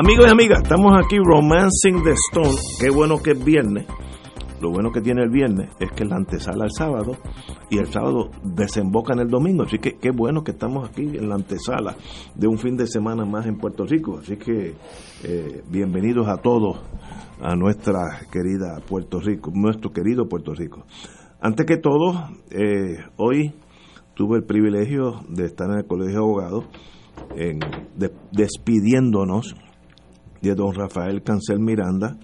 Amigos y amigas, estamos aquí Romancing the Stone. Qué bueno que es viernes. Lo bueno que tiene el viernes es que la antesala el sábado y el sábado desemboca en el domingo. Así que qué bueno que estamos aquí en la antesala de un fin de semana más en Puerto Rico. Así que eh, bienvenidos a todos a nuestra querida Puerto Rico, nuestro querido Puerto Rico. Antes que todo, eh, hoy tuve el privilegio de estar en el Colegio de Abogados en, de- despidiéndonos de don Rafael Cancel Miranda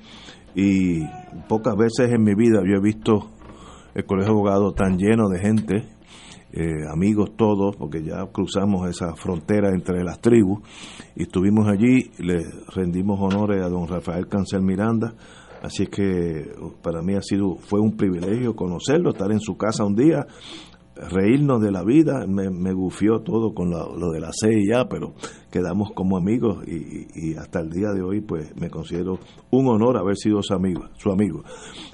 y pocas veces en mi vida yo he visto el colegio de abogados tan lleno de gente, eh, amigos todos, porque ya cruzamos esa frontera entre las tribus y estuvimos allí, le rendimos honores a don Rafael Cancel Miranda, así que para mí ha sido, fue un privilegio conocerlo, estar en su casa un día, reírnos de la vida, me, me gufió todo con lo, lo de la CIA, pero quedamos como amigos y, y hasta el día de hoy pues me considero un honor haber sido su amigo. Su amigo.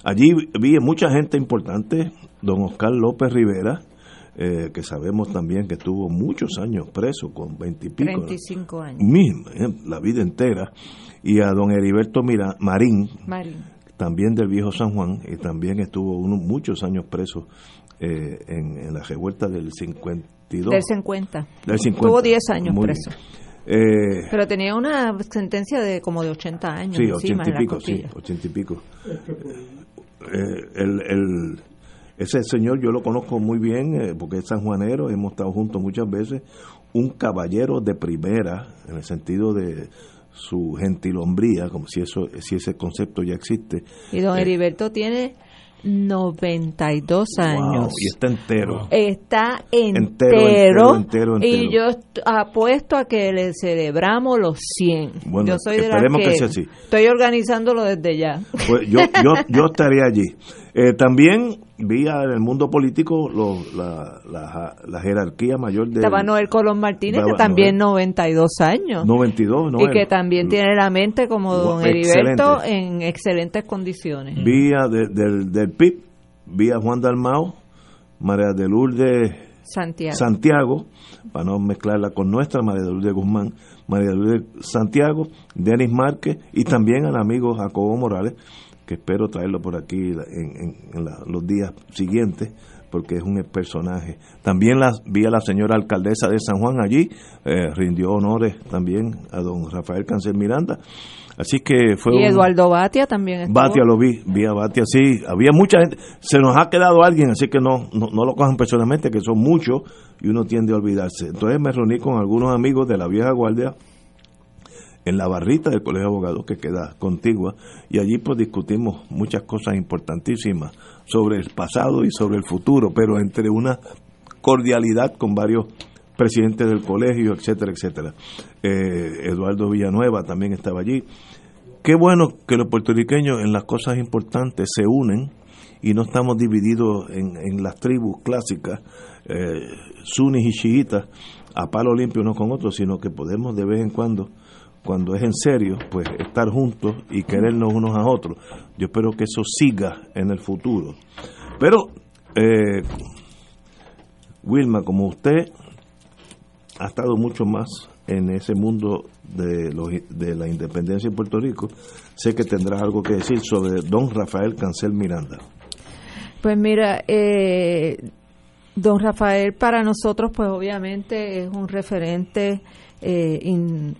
Allí vi mucha gente importante, don Oscar López Rivera, eh, que sabemos también que estuvo muchos años preso, con veintipico. 35 años. Mismo, eh, la vida entera, y a don Heriberto Mira- Marín, Marín. también del viejo San Juan, y también estuvo uno, muchos años preso eh, en, en la revuelta del 52. Del 50. Del 50. Tuvo 10 años Muy preso. Eh, Pero tenía una sentencia de como de 80 años sí, encima ochenta en y la pico, sí, costilla. ochenta y pico. Eh, el, el- ese señor yo lo conozco muy bien eh, porque es sanjuanero, hemos estado juntos muchas veces, un caballero de primera en el sentido de su gentilombría, como si eso si ese concepto ya existe. Y don Eh, Heriberto tiene 92 años. wow, y está entero. Está Entero, entero, entero, entero, entero. y yo est- apuesto a que le celebramos los 100. Bueno, yo soy de esperemos que, que sea así. estoy organizándolo desde ya. Pues yo, yo, yo estaría allí. Eh, también vi en el mundo político lo- la, la, la jerarquía mayor de Estaba Noel Colón Martínez, que también Noel. 92 años. 92, ¿no? y que también tiene la mente como don Heriberto en excelentes condiciones. Vía de- del, del PIB, vía Juan Dalmao, María de Lourdes Santiago. Santiago, para no mezclarla con nuestra, María de Lourdes Guzmán, María de Lourdes Santiago, Denis Márquez y también al amigo Jacobo Morales, que espero traerlo por aquí en, en- en la- los días siguientes, porque es un personaje. También la, vi a la señora alcaldesa de San Juan allí, eh, rindió honores también a don Rafael Cancel Miranda. Así que fue y un- Eduardo Batia también estuvo. Batia lo vi, vi a Batia, sí, había mucha gente, se nos ha quedado alguien, así que no, no, no lo cojan personalmente, que son muchos y uno tiende a olvidarse. Entonces me reuní con algunos amigos de la vieja guardia en la barrita del Colegio de Abogados que queda contigua y allí pues discutimos muchas cosas importantísimas sobre el pasado y sobre el futuro, pero entre una cordialidad con varios presidentes del colegio, etcétera, etcétera. Eh, Eduardo Villanueva también estaba allí. Qué bueno que los puertorriqueños en las cosas importantes se unen y no estamos divididos en, en las tribus clásicas, eh, sunis y chiitas, a palo limpio unos con otros, sino que podemos de vez en cuando, cuando es en serio, pues estar juntos y querernos unos a otros. Yo espero que eso siga en el futuro. Pero, eh, Wilma, como usted ha estado mucho más en ese mundo de, los- de la independencia en Puerto Rico, sé que tendrá algo que decir sobre don Rafael Cancel Miranda. Pues mira, eh, don Rafael para nosotros pues obviamente es un referente eh,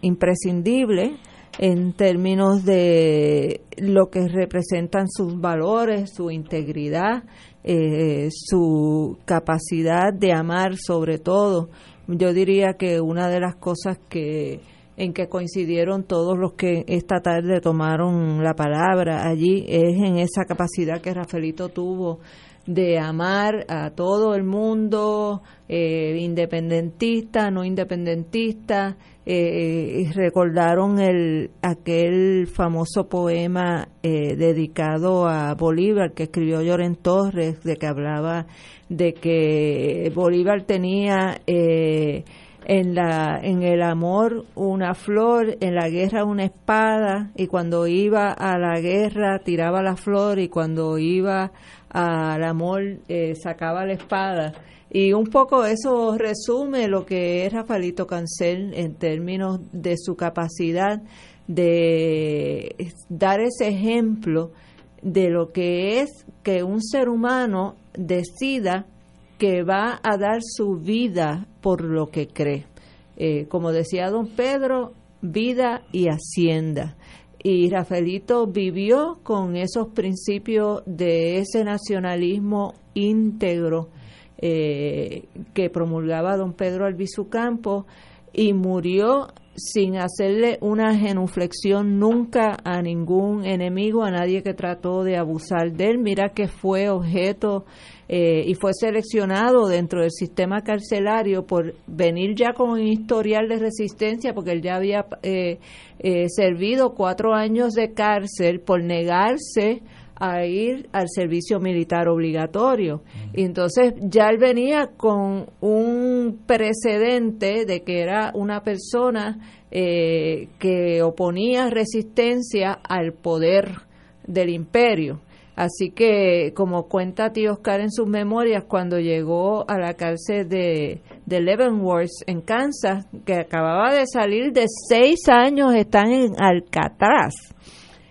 imprescindible en términos de lo que representan sus valores, su integridad, eh, su capacidad de amar sobre todo. Yo diría que una de las cosas que en que coincidieron todos los que esta tarde tomaron la palabra allí es en esa capacidad que Rafaelito tuvo de amar a todo el mundo, eh, independentista, no independentista, eh, recordaron el, aquel famoso poema eh, dedicado a Bolívar que escribió Lloren Torres, de que hablaba de que Bolívar tenía eh, en, la, en el amor una flor, en la guerra una espada, y cuando iba a la guerra tiraba la flor, y cuando iba al amor eh, sacaba la espada. Y un poco eso resume lo que es Rafaelito Cancel en términos de su capacidad de dar ese ejemplo de lo que es que un ser humano decida que va a dar su vida por lo que cree. Eh, como decía don Pedro, vida y hacienda. Y Rafaelito vivió con esos principios de ese nacionalismo íntegro eh, que promulgaba don Pedro Albizu Campos y murió sin hacerle una genuflexión nunca a ningún enemigo, a nadie que trató de abusar de él. Mira que fue objeto eh, y fue seleccionado dentro del sistema carcelario por venir ya con un historial de resistencia, porque él ya había eh, eh, servido cuatro años de cárcel por negarse a ir al servicio militar obligatorio. Y entonces ya él venía con un precedente de que era una persona eh, que oponía resistencia al poder del imperio. Así que, como cuenta tío Oscar en sus memorias, cuando llegó a la cárcel de, de Leavenworth en Kansas, que acababa de salir de seis años, están en Alcatraz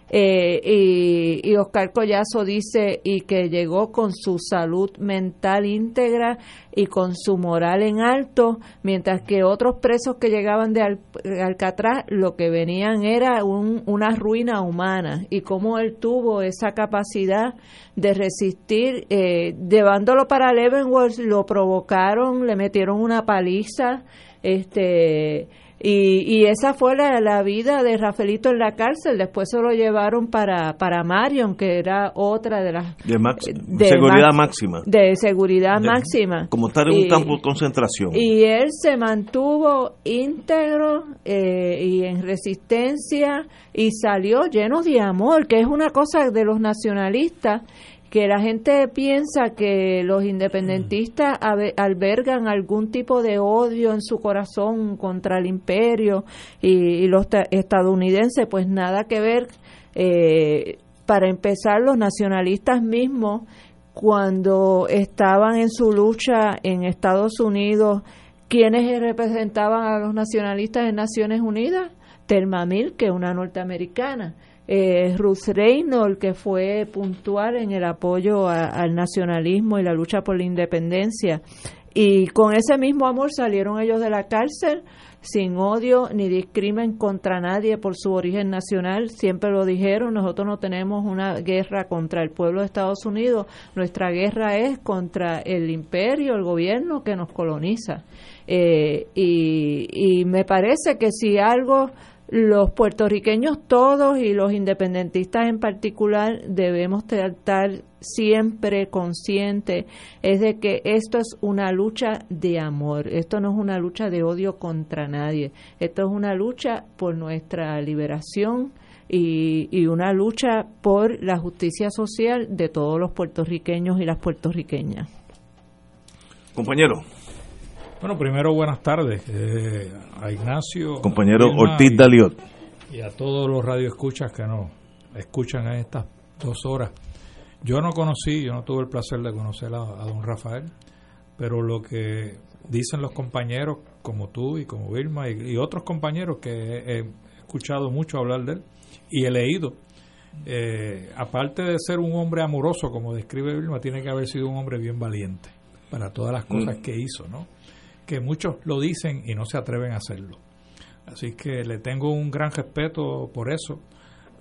eh, y, y, Oscar Collazo dice y que llegó con su salud mental íntegra y con su moral en alto, mientras que otros presos que llegaban de Alcatraz lo que venían era una ruina humana. Y cómo él tuvo esa capacidad de resistir, eh, llevándolo para Leavenworth lo provocaron, le metieron una paliza, este y, y esa fue la, vida de Rafaelito en la cárcel. Después se lo llevaron para, para Marion, que era otra de las... De, seguridad máxima. De seguridad máxima. Como estar en un campo de concentración. Y él se mantuvo íntegro eh, y en resistencia y salió lleno de amor, que es una cosa de los nacionalistas que la gente piensa que los independentistas albergan algún tipo de odio en su corazón contra el imperio y, los estadounidenses, pues nada que ver. Eh, para empezar, los nacionalistas mismos, cuando estaban en su lucha en Estados Unidos, ¿quiénes representaban a los nacionalistas en Naciones Unidas? Telma Mil, que es una norteamericana eh, Ruth Reynolds, que fue puntual en el apoyo al nacionalismo y la lucha por la independencia. Y con ese mismo amor salieron ellos de la cárcel sin odio ni discrimen contra nadie por su origen nacional. Siempre lo dijeron, nosotros no tenemos una guerra contra el pueblo de Estados Unidos, nuestra guerra es contra el imperio, el gobierno que nos coloniza. Eh, y, y me parece que si algo los puertorriqueños todos y los independentistas en particular debemos estar siempre conscientes es de que esto es una lucha de amor, esto no es una lucha de odio contra nadie, esto es una lucha por nuestra liberación y, y una lucha por la justicia social de todos los puertorriqueños y las puertorriqueñas. Compañero. Bueno, primero buenas tardes eh, a Ignacio. Compañero Ortiz Daliot. Y a todos los radioescuchas que nos escuchan en estas dos horas. Yo no conocí, yo no tuve el placer de conocer a, don Rafael, pero lo que dicen los compañeros como tú y como Vilma y, otros compañeros que he, escuchado mucho hablar de él y he leído, eh, aparte de ser un hombre amoroso, como describe Vilma, tiene que haber sido un hombre bien valiente para todas las cosas mm. que hizo, ¿no? Que muchos lo dicen y no se atreven a hacerlo. Así que le tengo un gran respeto por eso.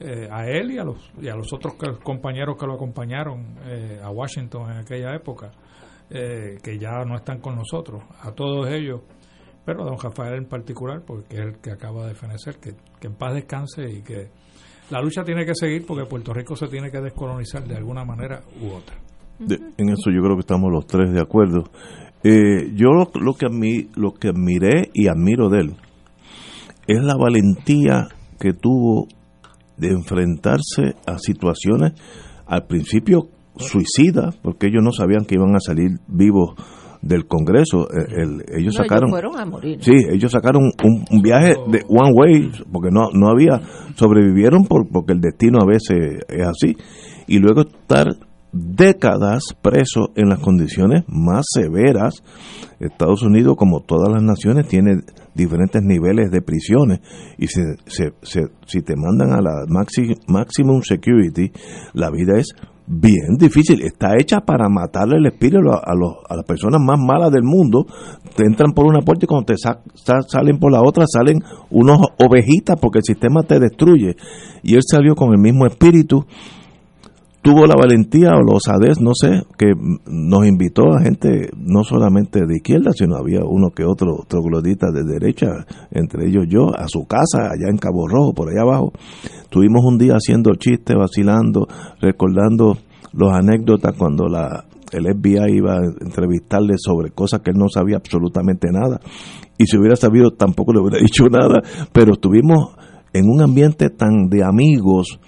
Eh, a él y a los, y a los otros compañeros que lo acompañaron eh, a Washington en aquella época, que ya no están con nosotros, a todos ellos, pero a don Rafael en particular, porque es el que acaba de fenecer, que, que en paz descanse y que la lucha tiene que seguir porque Puerto Rico se tiene que descolonizar de alguna manera u otra. en eso yo creo que estamos los tres de acuerdo. Eh, yo lo, que lo que admiré y admiro de él es la valentía que tuvo de enfrentarse a situaciones al principio suicidas, porque ellos no sabían que iban a salir vivos del Congreso. Eh, ellos sacaron. Sí, ellos sacaron un, viaje de one way, porque no, no había. Sobrevivieron por, porque el destino a veces es así. Y luego estar décadas presos en las condiciones más severas. Estados Unidos, como todas las naciones, tiene diferentes niveles de prisiones y se, si te mandan a la maximum security, la vida es bien difícil. Está hecha para matarle el espíritu a, a, las personas más malas del mundo. Te entran por una puerta y cuando te salen por la otra salen unos ovejitas porque el sistema te destruye. Y él salió con el mismo espíritu. Tuvo la valentía o los osadez, no sé, que nos invitó a gente no solamente de izquierda, sino había uno que otro troglodita de derecha, entre ellos yo, a su casa, allá en Cabo Rojo, por allá abajo. Tuvimos un día haciendo chistes, vacilando, recordando los anécdotas cuando la, el FBI iba a entrevistarle sobre cosas que él no sabía absolutamente nada. Y si hubiera sabido tampoco le hubiera dicho nada, pero estuvimos en un ambiente tan de amigos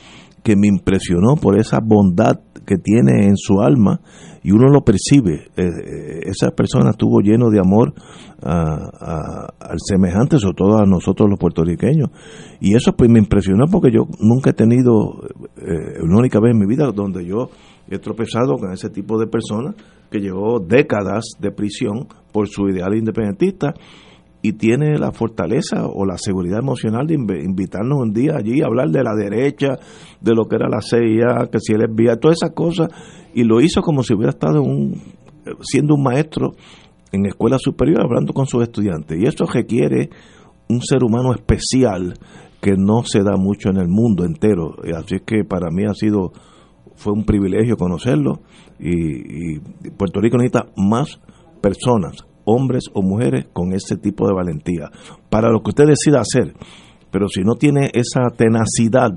que me impresionó por esa bondad que tiene en su alma y uno lo percibe. Eh, eh, esa persona estuvo lleno de amor al semejante, sobre todo a nosotros los puertorriqueños. Y eso pues me impresionó porque yo nunca he tenido, eh, una única vez en mi vida donde yo he tropezado con ese tipo de personas que llevó décadas de prisión por su ideal independentista y tiene la fortaleza o la seguridad emocional de invitarnos un día allí a hablar de la derecha, de lo que era la CIA, que si él envía, todas esas cosas, y lo hizo como si hubiera estado un, siendo un maestro en escuela superior hablando con sus estudiantes. Y eso requiere un ser humano especial que no se da mucho en el mundo entero. Así que para mí ha sido, fue un privilegio conocerlo y, y Puerto Rico necesita más personas hombres o mujeres con ese tipo de valentía, para lo que usted decida hacer. Pero si no tiene esa tenacidad,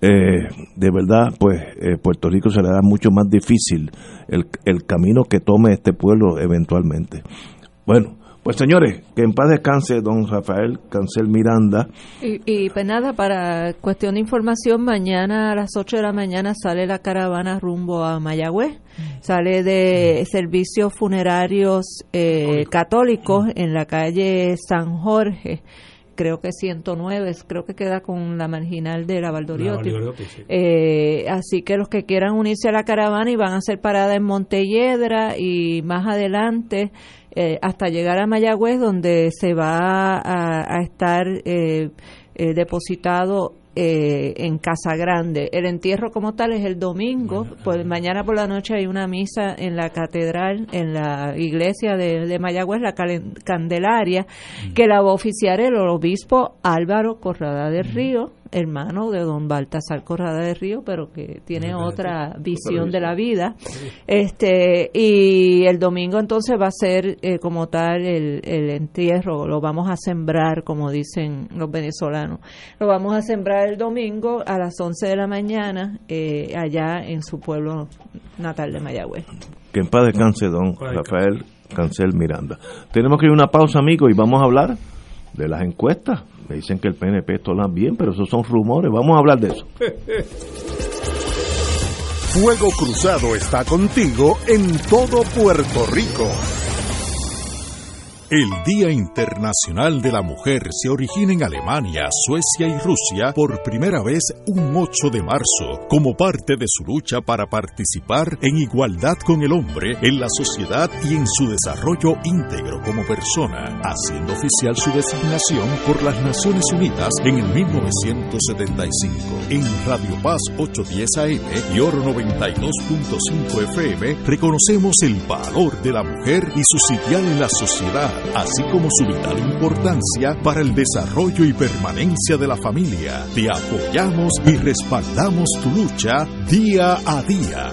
eh, de verdad, pues eh, Puerto Rico se le da mucho más difícil el, el camino que tome este pueblo eventualmente. Bueno, pues señores, que en paz descanse don Rafael Cancel Miranda. Y, y, pues nada, para cuestión de información, mañana a las 8 de la mañana sale la caravana rumbo a Mayagüez. Sale de servicios funerarios eh, católicos en la calle San Jorge creo que 109, creo que queda con la marginal de la Valdoriotti. Eh, así que los que quieran unirse a la caravana y van a hacer parada en Montelledra y más adelante eh, hasta llegar a Mayagüez, donde se va a, estar eh, eh, depositado en Casa Grande. El entierro como tal es el domingo, pues mañana por la noche hay una misa en la catedral, en la iglesia de, de Mayagüez, la Candelaria, mm. que la va a oficiar el obispo Álvaro Corrada del mm. Río hermano de don Baltasar Corrada de Río, pero que tiene otra visión de la vida. Este y el domingo entonces va a ser eh, como tal el, el entierro, lo vamos a sembrar, como dicen los venezolanos. Lo vamos a sembrar el domingo a las 11 de la mañana eh, allá en su pueblo natal de Mayagüez. Que en paz descanse don Rafael Cancel Miranda. Tenemos que ir a una pausa, amigo, y vamos a hablar de las encuestas. Me dicen que el PNP está bien, pero esos son rumores. Vamos a hablar de eso. Fuego Cruzado está contigo en todo Puerto Rico. El Día Internacional de la Mujer se origina en Alemania, Suecia y Rusia por primera vez un 8 de marzo, como parte de su lucha para participar en igualdad con el hombre en la sociedad y en su desarrollo íntegro como persona, haciendo oficial su designación por las Naciones Unidas en el 1975. En Radio Paz 810 AM y Oro 92.5 FM reconocemos el valor de la mujer y su sitial en la sociedad así como su vital importancia para el desarrollo y permanencia de la familia. Te apoyamos y respaldamos tu lucha día a día.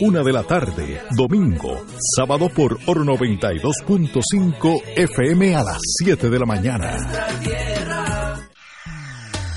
una de la tarde, domingo, sábado por Oro 92.5 FM a las 7 de la mañana.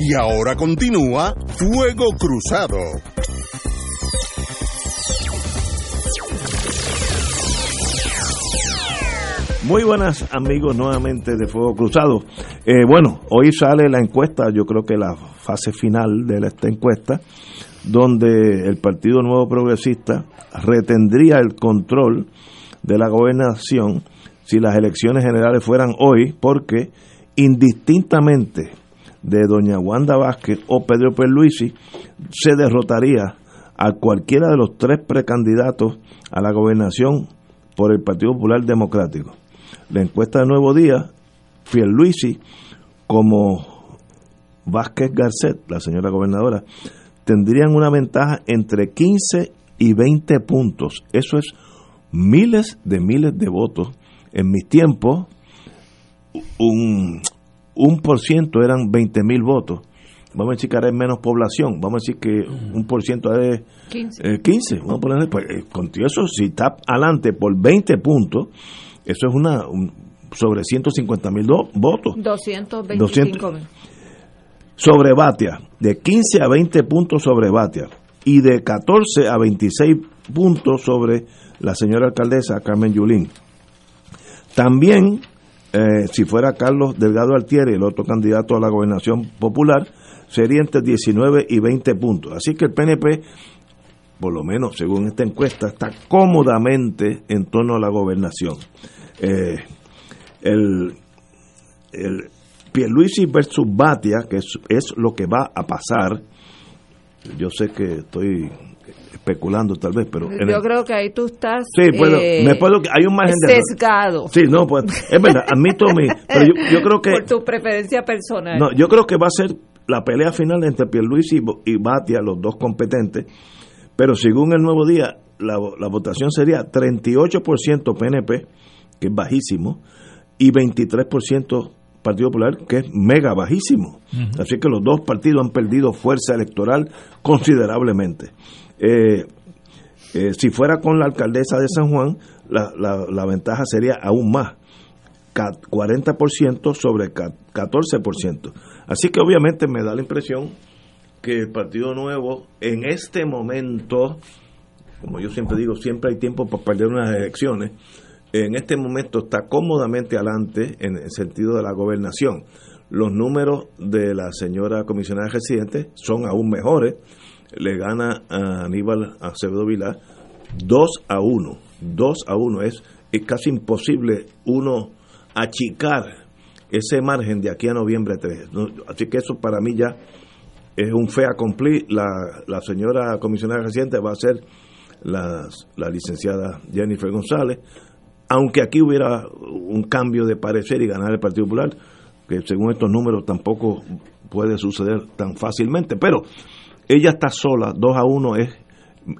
Y ahora continúa Fuego Cruzado. Muy buenas amigos nuevamente de Fuego Cruzado. Eh, bueno, hoy sale la encuesta, yo creo que la fase final de esta encuesta, donde el Partido Nuevo Progresista retendría el control de la gobernación si las elecciones generales fueran hoy, porque indistintamente de doña Wanda Vázquez o Pedro Pierluisi, se derrotaría a cualquiera de los tres precandidatos a la gobernación por el Partido Popular Democrático. La encuesta de Nuevo Día, Pierluisi como Vázquez Garcet, la señora gobernadora, tendrían una ventaja entre 15 y 20 puntos. Eso es miles de miles de votos. En mis tiempos, un, un por ciento eran 20 mil votos. Vamos a decir que ahora hay menos población. Vamos a decir que un por ciento es 15. eh, 15. Vamos a poner, pues, eh, con eso, si está adelante por 20 puntos, eso es una un- sobre 150 mil votos. 225 mil. Sobre Batia, de 15 a 20 puntos sobre Batia y de 14 a 26 puntos sobre la señora alcaldesa Carmen Yulín. También, eh, si fuera Carlos Delgado Altieri, el otro candidato a la gobernación popular, sería entre 19 y 20 puntos. Así que el PNP, por lo menos según esta encuesta, está cómodamente en torno a la gobernación. Eh, el, el Pierluisi versus Batia, que es, es lo que va a pasar, yo sé que estoy especulando tal vez, pero... Yo el- creo que ahí tú estás Sí, puedo, eh, me puedo, hay un margen de sesgado Sí, no, pues, es verdad, admito mi, pero yo, yo creo que por tu preferencia personal. no, yo creo que va a ser la pelea final entre Pierluisi y, y Batia, los dos competentes, pero según el Nuevo Día, la, la votación sería 38% PNP, que es bajísimo, y 23% Partido Popular, que es mega bajísimo. Así que los dos partidos han perdido fuerza electoral considerablemente. Eh, eh, si fuera con la alcaldesa de San Juan, la, la- la ventaja sería aún más, ca- 40% sobre ca- 14%. Así que obviamente me da la impresión que el Partido Nuevo en este momento, como yo siempre digo, siempre hay tiempo para perder unas elecciones, en este momento está cómodamente adelante en el sentido de la gobernación. Los números de la señora comisionada residente son aún mejores. Le gana a Aníbal Acevedo Vilá 2 a 1. 2 a 1 es, es casi imposible uno achicar ese margen de aquí a noviembre 3. ¿no? Así que eso para mí ya es un fe accompli. La, la señora comisionada reciente va a ser la, la licenciada Jennifer González, aunque aquí hubiera un cambio de parecer y ganar el Partido Popular, que según estos números tampoco puede suceder tan fácilmente, pero ella está sola, 2 a 1 es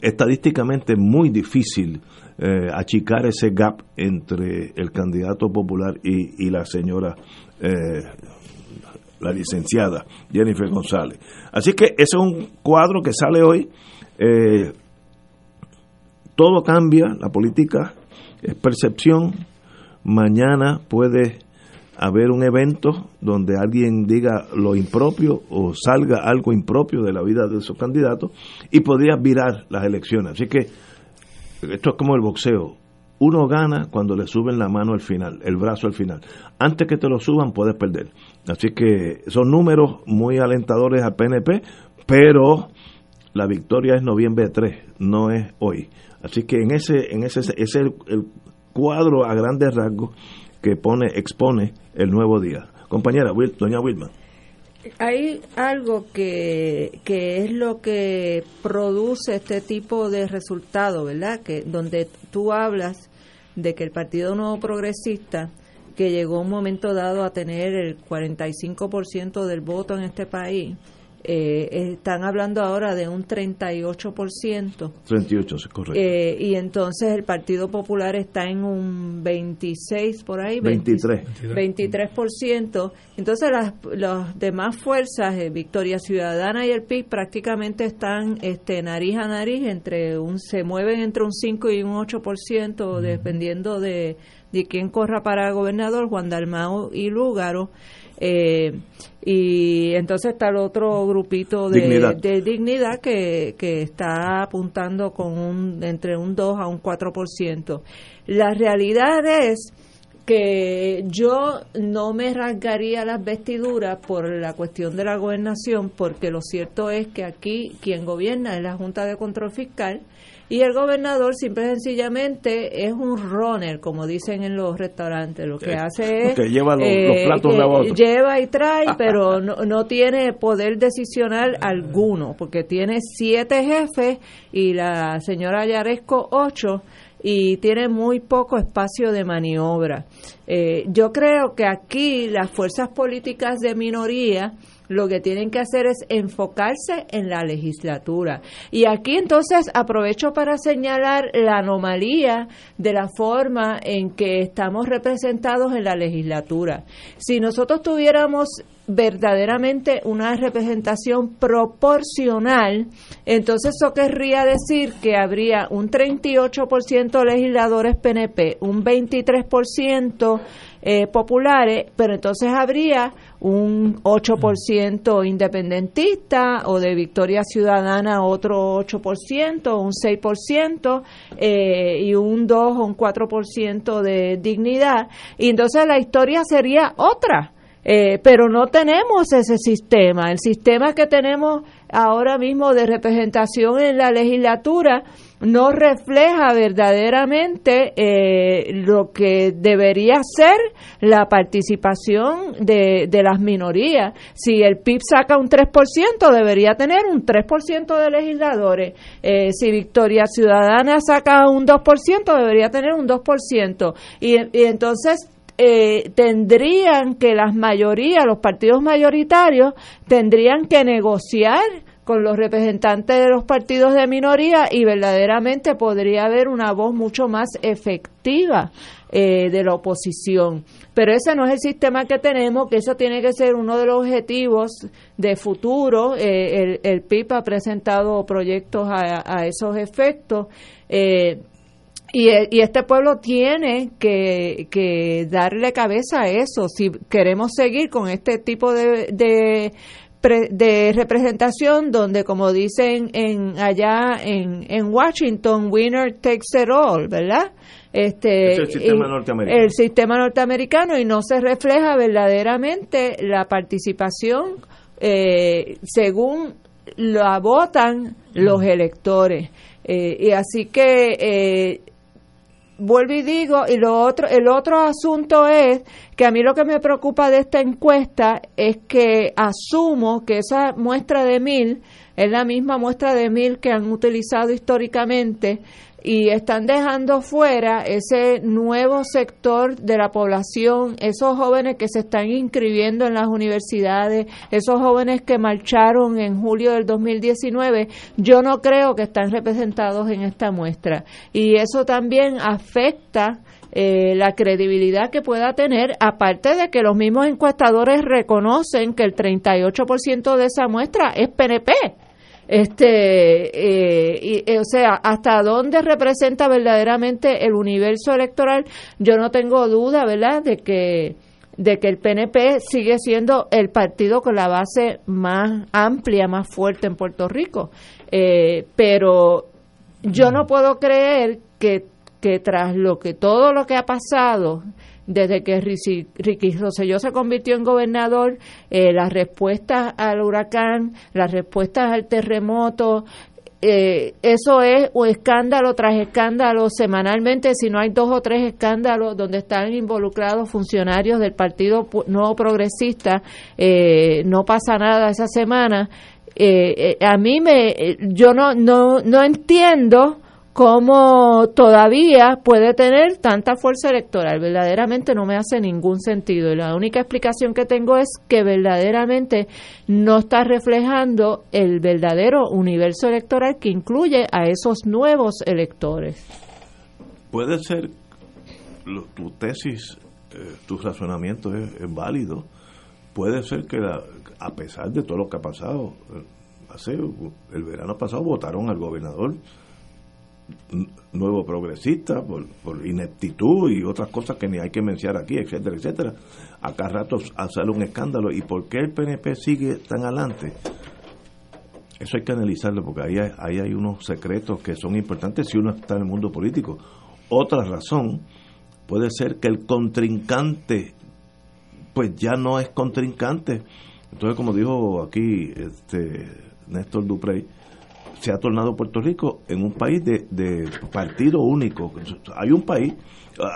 estadísticamente muy difícil eh, achicar ese gap entre el candidato popular y, la señora, eh, la licenciada Jennifer González. Así que ese es un cuadro que sale hoy. Eh, todo cambia, la política es percepción. Mañana puede haber un evento donde alguien diga lo impropio o salga algo impropio de la vida de esos candidatos y podría virar las elecciones. Así que esto es como el boxeo. Uno gana cuando le suben la mano al final, el brazo al final. Antes que te lo suban puedes perder. Así que son números muy alentadores al PNP, pero la victoria es noviembre 3, no es hoy. Así que en ese, en ese, ese es el, el cuadro a grandes rasgos que pone, expone el nuevo día. Compañera, doña Wilma. Hay algo que, que es lo que produce este tipo de resultado, ¿verdad? Que donde tú hablas de que el Partido Nuevo Progresista, que llegó un momento dado a tener el 45% del voto en este país, eh, están hablando ahora de un 38%. 38, es correcto. Eh, y entonces el Partido Popular está en un 26 por ahí, 23. 23%. Entonces las, las demás fuerzas, eh, Victoria Ciudadana y el PIB, prácticamente están este, nariz a nariz, entre un, se mueven entre un 5 y un 8%, dependiendo de, de quién corra para gobernador, Juan Dalmao y Lúgaro. Eh, y entonces está el otro grupito de Dignidad. de dignidad que, que está apuntando con un entre un 2 a un 4%. La realidad es que yo no me rasgaría las vestiduras por la cuestión de la gobernación, porque lo cierto es que aquí quien gobierna es la Junta de Control Fiscal y el gobernador simple y sencillamente es un runner, como dicen en los restaurantes. Lo que Eh, hace es... que lleva los- los platos de a otro. Lleva y trae, pero no, no tiene poder decisional alguno, porque tiene siete jefes y la señora Yaresco ocho y tiene muy poco espacio de maniobra. Eh, yo creo que aquí las fuerzas políticas de minoría lo que tienen que hacer es enfocarse en la legislatura. Y aquí entonces aprovecho para señalar la anomalía de la forma en que estamos representados en la legislatura. Si nosotros tuviéramos verdaderamente una representación proporcional, entonces eso querría decir que habría un 38% legisladores PNP, un 23% eh, populares, pero entonces habría un 8% independentista o de Victoria Ciudadana otro 8%, un 6% eh, y un 2 o un 4% de dignidad. Y entonces la historia sería otra. Eh, pero no tenemos ese sistema. El sistema que tenemos ahora mismo de representación en la legislatura no refleja verdaderamente eh, lo que debería ser la participación de, de las minorías. Si el PIB saca un 3%, debería tener un 3% de legisladores. Eh, si Victoria Ciudadana saca un 2%, debería tener un 2%. Y, y entonces eh, tendrían que las mayorías, los partidos mayoritarios, tendrían que negociar con los representantes de los partidos de minoría y verdaderamente podría haber una voz mucho más efectiva eh, de la oposición. Pero ese no es el sistema que tenemos, que eso tiene que ser uno de los objetivos de futuro. Eh, el, el ha presentado proyectos a, esos efectos. Eh, y, y, este pueblo tiene que, darle cabeza a eso. Si queremos seguir con este tipo de de representación donde, como dicen en allá en, en Washington, winner takes it all, ¿verdad? Este, Es el sistema norteamericano. El sistema norteamericano y no se refleja verdaderamente la participación eh, según la votan los electores. Eh, y así que eh, vuelvo y digo, y lo otro, el otro asunto es que a mí lo que me preocupa de esta encuesta es que asumo que esa muestra de mil es la misma muestra de mil que han utilizado históricamente y están dejando fuera ese nuevo sector de la población, esos jóvenes que se están inscribiendo en las universidades, esos jóvenes que marcharon en julio del 2019, yo no creo que están representados en esta muestra. Y eso también afecta eh, la credibilidad que pueda tener, aparte de que los mismos encuestadores reconocen que el 38% de esa muestra es PNP este eh, y, eh, o sea hasta dónde representa verdaderamente el universo electoral yo no tengo duda verdad de que de que el PNP sigue siendo el partido con la base más amplia más fuerte en Puerto Rico. Eh, pero yo no puedo creer que que tras lo que todo lo que ha pasado desde que Ricky, Rosselló se convirtió en gobernador, eh, las respuestas al huracán, las respuestas al terremoto, eh, eso es un escándalo tras escándalo semanalmente, si no hay dos o tres escándalos donde están involucrados funcionarios del Partido Nuevo Progresista, eh, no pasa nada esa semana. Eh, eh, a mí me, yo no, no, no entiendo cómo todavía puede tener tanta fuerza electoral. Verdaderamente no me hace ningún sentido. Y la única explicación que tengo es que verdaderamente no está reflejando el verdadero universo electoral que incluye a esos nuevos electores. Puede ser, tu tesis, eh, tu razonamiento es, es válido. Puede ser que la- a pesar de todo lo que ha pasado, eh, hace el verano pasado votaron al gobernador nuevo progresista por, por ineptitud y otras cosas que ni hay que mencionar aquí, etcétera, etcétera. Acá rato sale un escándalo. ¿Y por qué el PNP sigue tan adelante? Eso hay que analizarlo porque ahí hay, ahí hay unos secretos que son importantes si uno está en el mundo político. Otra razón puede ser que el contrincante pues ya no es contrincante. Entonces, como dijo aquí este Néstor Duprey, se ha tornado Puerto Rico en un país de, de partido único. Hay un país,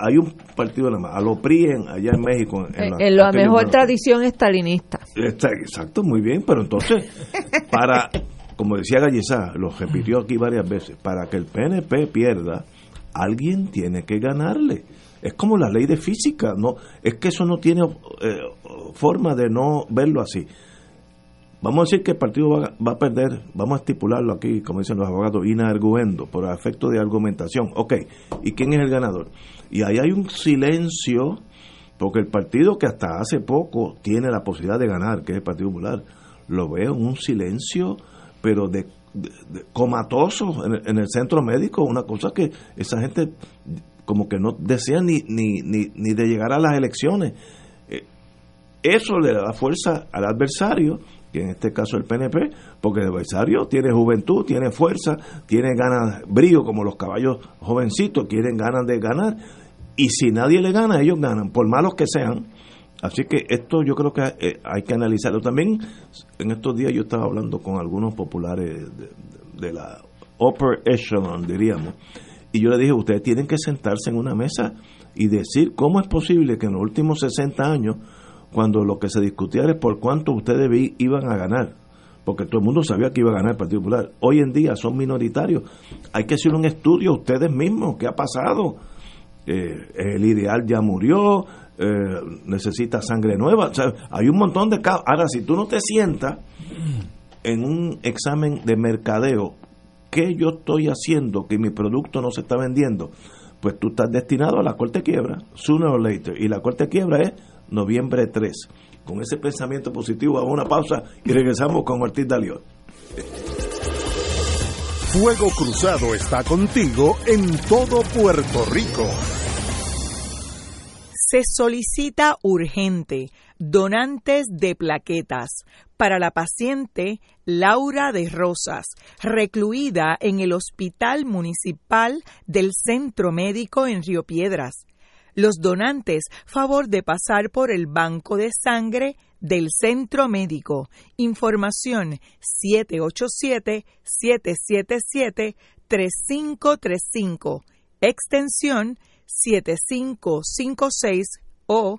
hay un partido nada más, a lo PRI en- allá en México. En, la- en la mejor tradición estalinista. Está- exacto, muy bien, pero entonces, para, como decía Gallesá, lo repitió aquí varias veces, para que el PNP pierda, alguien tiene que ganarle. Es como la ley de física, no es que eso no tiene eh, forma de no verlo así. Vamos a decir que el partido va, va a perder, vamos a estipularlo aquí, como dicen los abogados, inarguendo, por efecto de argumentación. Ok, ¿y quién es el ganador? Y ahí hay un silencio porque el partido que hasta hace poco tiene la posibilidad de ganar, que es el Partido Popular, lo veo en un silencio, pero de, comatoso en en el centro médico, una cosa que esa gente como que no desea ni, ni, ni, ni de llegar a las elecciones. Eh, Eso le da fuerza al adversario, que en este caso el PNP, porque el adversario tiene juventud, tiene fuerza, tiene ganas, brío, como los caballos jovencitos, quieren ganas de ganar, y si nadie le gana, ellos ganan, por malos que sean. Así que esto yo creo que eh, hay que analizarlo. También en estos días yo estaba hablando con algunos populares de la upper echelon, diríamos, y yo le dije, ustedes tienen que sentarse en una mesa y decir cómo es posible que en los últimos 60 años, cuando lo que se discutía era por cuánto ustedes iban a ganar, porque todo el mundo sabía que iba a ganar el Partido Popular, hoy en día son minoritarios. Hay que hacer un estudio ustedes mismos, ¿qué ha pasado? Eh, el ideal ya murió, eh, necesita sangre nueva. Hay un montón de casos. Ahora, si tú no te sientas en un examen de mercadeo, ¿qué yo estoy haciendo que mi producto no se está vendiendo? Pues tú estás destinado a la corte quiebra, sooner or later. Y la corte quiebra es noviembre 3. Con ese pensamiento positivo, hago una pausa y regresamos con Ortiz Daliot. Fuego Cruzado está contigo en todo Puerto Rico. Se solicita urgente donantes de plaquetas para la paciente Laura de Rosas, recluida en el Hospital Municipal del Centro Médico en Río Piedras. Los donantes, favor de pasar por el banco de sangre del Centro Médico. Información 787-777-3535, extensión 7556 o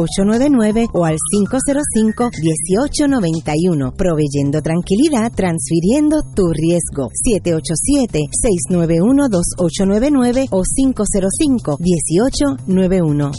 899 o al 505-1891, proveyendo tranquilidad, transfiriendo tu riesgo. 787-691-2899 o 505-1891.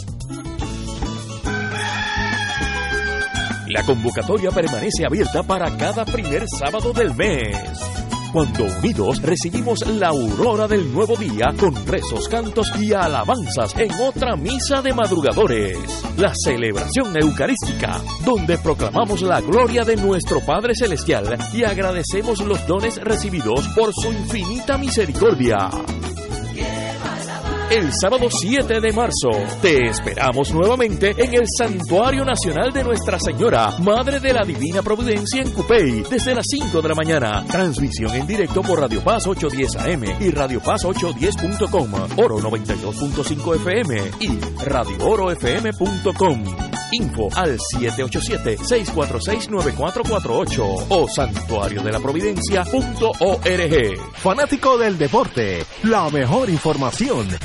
La convocatoria permanece abierta para cada primer sábado del mes cuando unidos recibimos la aurora del nuevo día con rezos, cantos y alabanzas en otra misa de madrugadores, la celebración eucarística, donde proclamamos la gloria de nuestro Padre Celestial y agradecemos los dones recibidos por su infinita misericordia el sábado 7 de marzo. Te esperamos nuevamente en el Santuario Nacional de Nuestra Señora, Madre de la Divina Providencia en Cupey, desde las 5 de la mañana. Transmisión en directo por Radio Paz 810 AM y Radio Paz 810.com, Oro 92.5 FM y radioorofm.com. Info al 787-646-9448 o santuario de la providencia.org. Fanático del deporte, la mejor información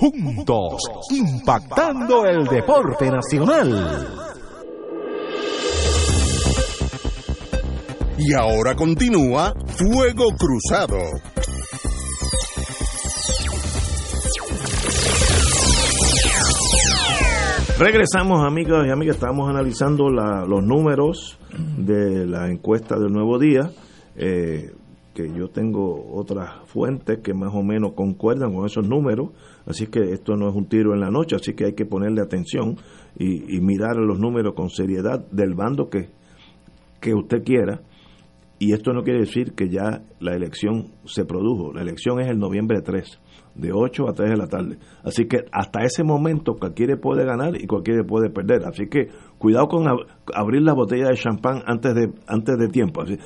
juntos, impactando el deporte nacional. Y ahora continúa Fuego Cruzado. Regresamos, amigos y amigas. Estamos analizando los números de la encuesta del nuevo día. Eh, que yo tengo otras fuentes que más o menos concuerdan con esos números. Así que esto no es un tiro en la noche, así que hay que ponerle atención y, mirar los números con seriedad del bando que, que usted quiera. Y esto no quiere decir que ya la elección se produjo. La elección es el noviembre 3, de 8 a 3 de la tarde. Así que hasta ese momento cualquiera puede ganar y cualquiera puede perder. Así que cuidado con abrir la botella de champán antes de, antes de tiempo. Así,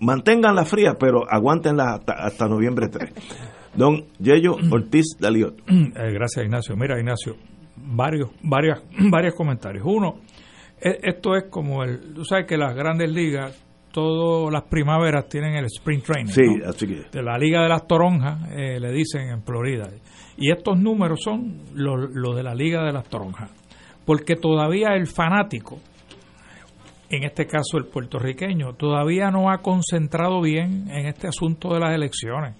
manténganla fría, pero aguántenla hasta, hasta noviembre 3. Don Yello Ortiz Daliot. Eh, gracias, Ignacio. Mira, Ignacio, varios, varios, varios comentarios. Uno, e, esto es como el. Tú sabes que las grandes ligas, todas las primaveras tienen el Spring Training. Sí, así que. De la Liga de las Toronjas, eh, le dicen en Florida. Y estos números son los lo de la Liga de las Toronjas. Porque todavía el fanático, en este caso el puertorriqueño, todavía no ha concentrado bien en este asunto de las elecciones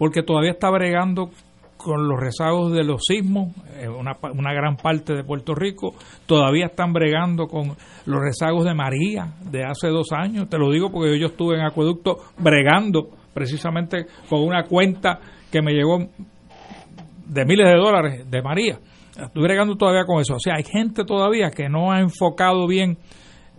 porque todavía está bregando con los rezagos de los sismos, eh, una, una, gran parte de Puerto Rico, todavía están bregando con los rezagos de María de hace dos años, te lo digo porque yo estuve en Acueducto bregando precisamente con una cuenta que me llegó de miles de dólares de María. Estoy bregando todavía con eso. O sea, hay gente todavía que no ha enfocado bien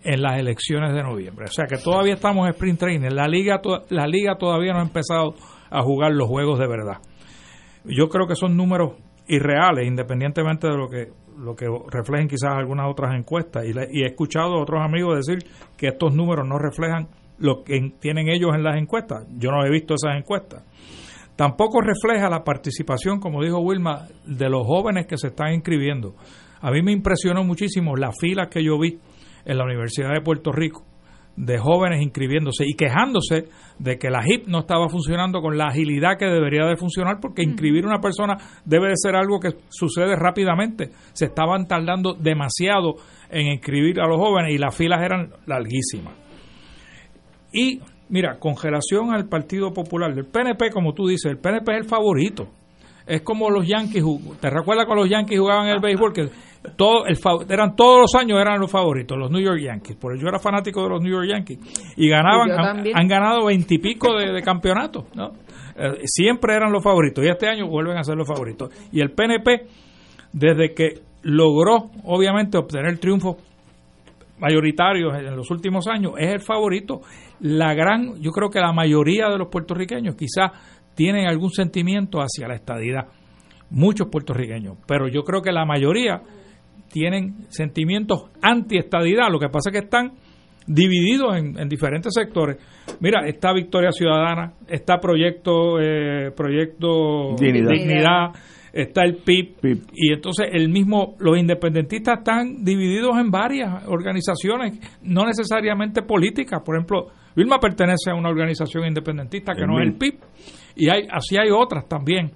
en las elecciones de noviembre. O sea, que todavía estamos en sprint training. La liga, la liga todavía no ha empezado a jugar los juegos de verdad. Yo creo que son números irreales, independientemente de lo que lo que reflejen quizás algunas otras encuestas. Y, he escuchado a otros amigos decir que estos números no reflejan lo que tienen ellos en las encuestas. Yo no he visto esas encuestas. Tampoco refleja la participación, como dijo Wilma, de los jóvenes que se están inscribiendo. A mí me impresionó muchísimo la fila que yo vi en la Universidad de Puerto Rico de jóvenes inscribiéndose y quejándose de que la HIP no estaba funcionando con la agilidad que debería de funcionar porque inscribir a una persona debe de ser algo que sucede rápidamente. Se estaban tardando demasiado en inscribir a los jóvenes y las filas eran larguísimas. Y mira, congelación al Partido Popular, del PNP, como tú dices, el PNP es el favorito. Es como los Yankees, ¿te recuerdas cuando los Yankees jugaban el béisbol? Que todo el, eran todos los años eran los favoritos, los New York Yankees. Por yo era fanático de los New York Yankees. Y ganaban, han, han, ganado veintipico de, de campeonatos, ¿no? Eh, siempre eran los favoritos y este año vuelven a ser los favoritos. Y el PNP, desde que logró, obviamente, obtener triunfos mayoritarios en los últimos años, es el favorito. La gran, yo creo que la mayoría de los puertorriqueños quizás tienen algún sentimiento hacia la estadidad. Muchos puertorriqueños, pero yo creo que la mayoría tienen sentimientos anti-estadidad. Lo que pasa es que están divididos en, diferentes sectores. Mira, está Victoria Ciudadana, está Proyecto eh, Proyecto Dignidad. está el PIB, y entonces el mismo los independentistas están divididos en varias organizaciones, no necesariamente políticas. Por ejemplo, Vilma pertenece a una organización independentista que no es el PIB y hay así hay otras también.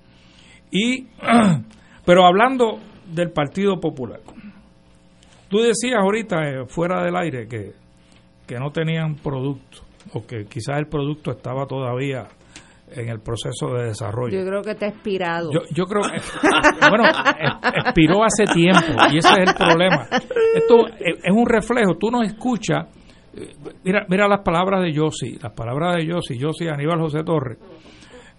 Y pero hablando del Partido Popular. Tú decías ahorita eh, fuera del aire que, que no tenían producto o que quizás el producto estaba todavía en el proceso de desarrollo. Yo creo que te ha expirado. Yo, yo creo que, bueno, expiró hace tiempo y ese es el problema. Esto es un reflejo, tú no escuchas, eh, mira, mira las palabras de Yossi, las palabras de Yossi, Yossi Aníbal José Torres,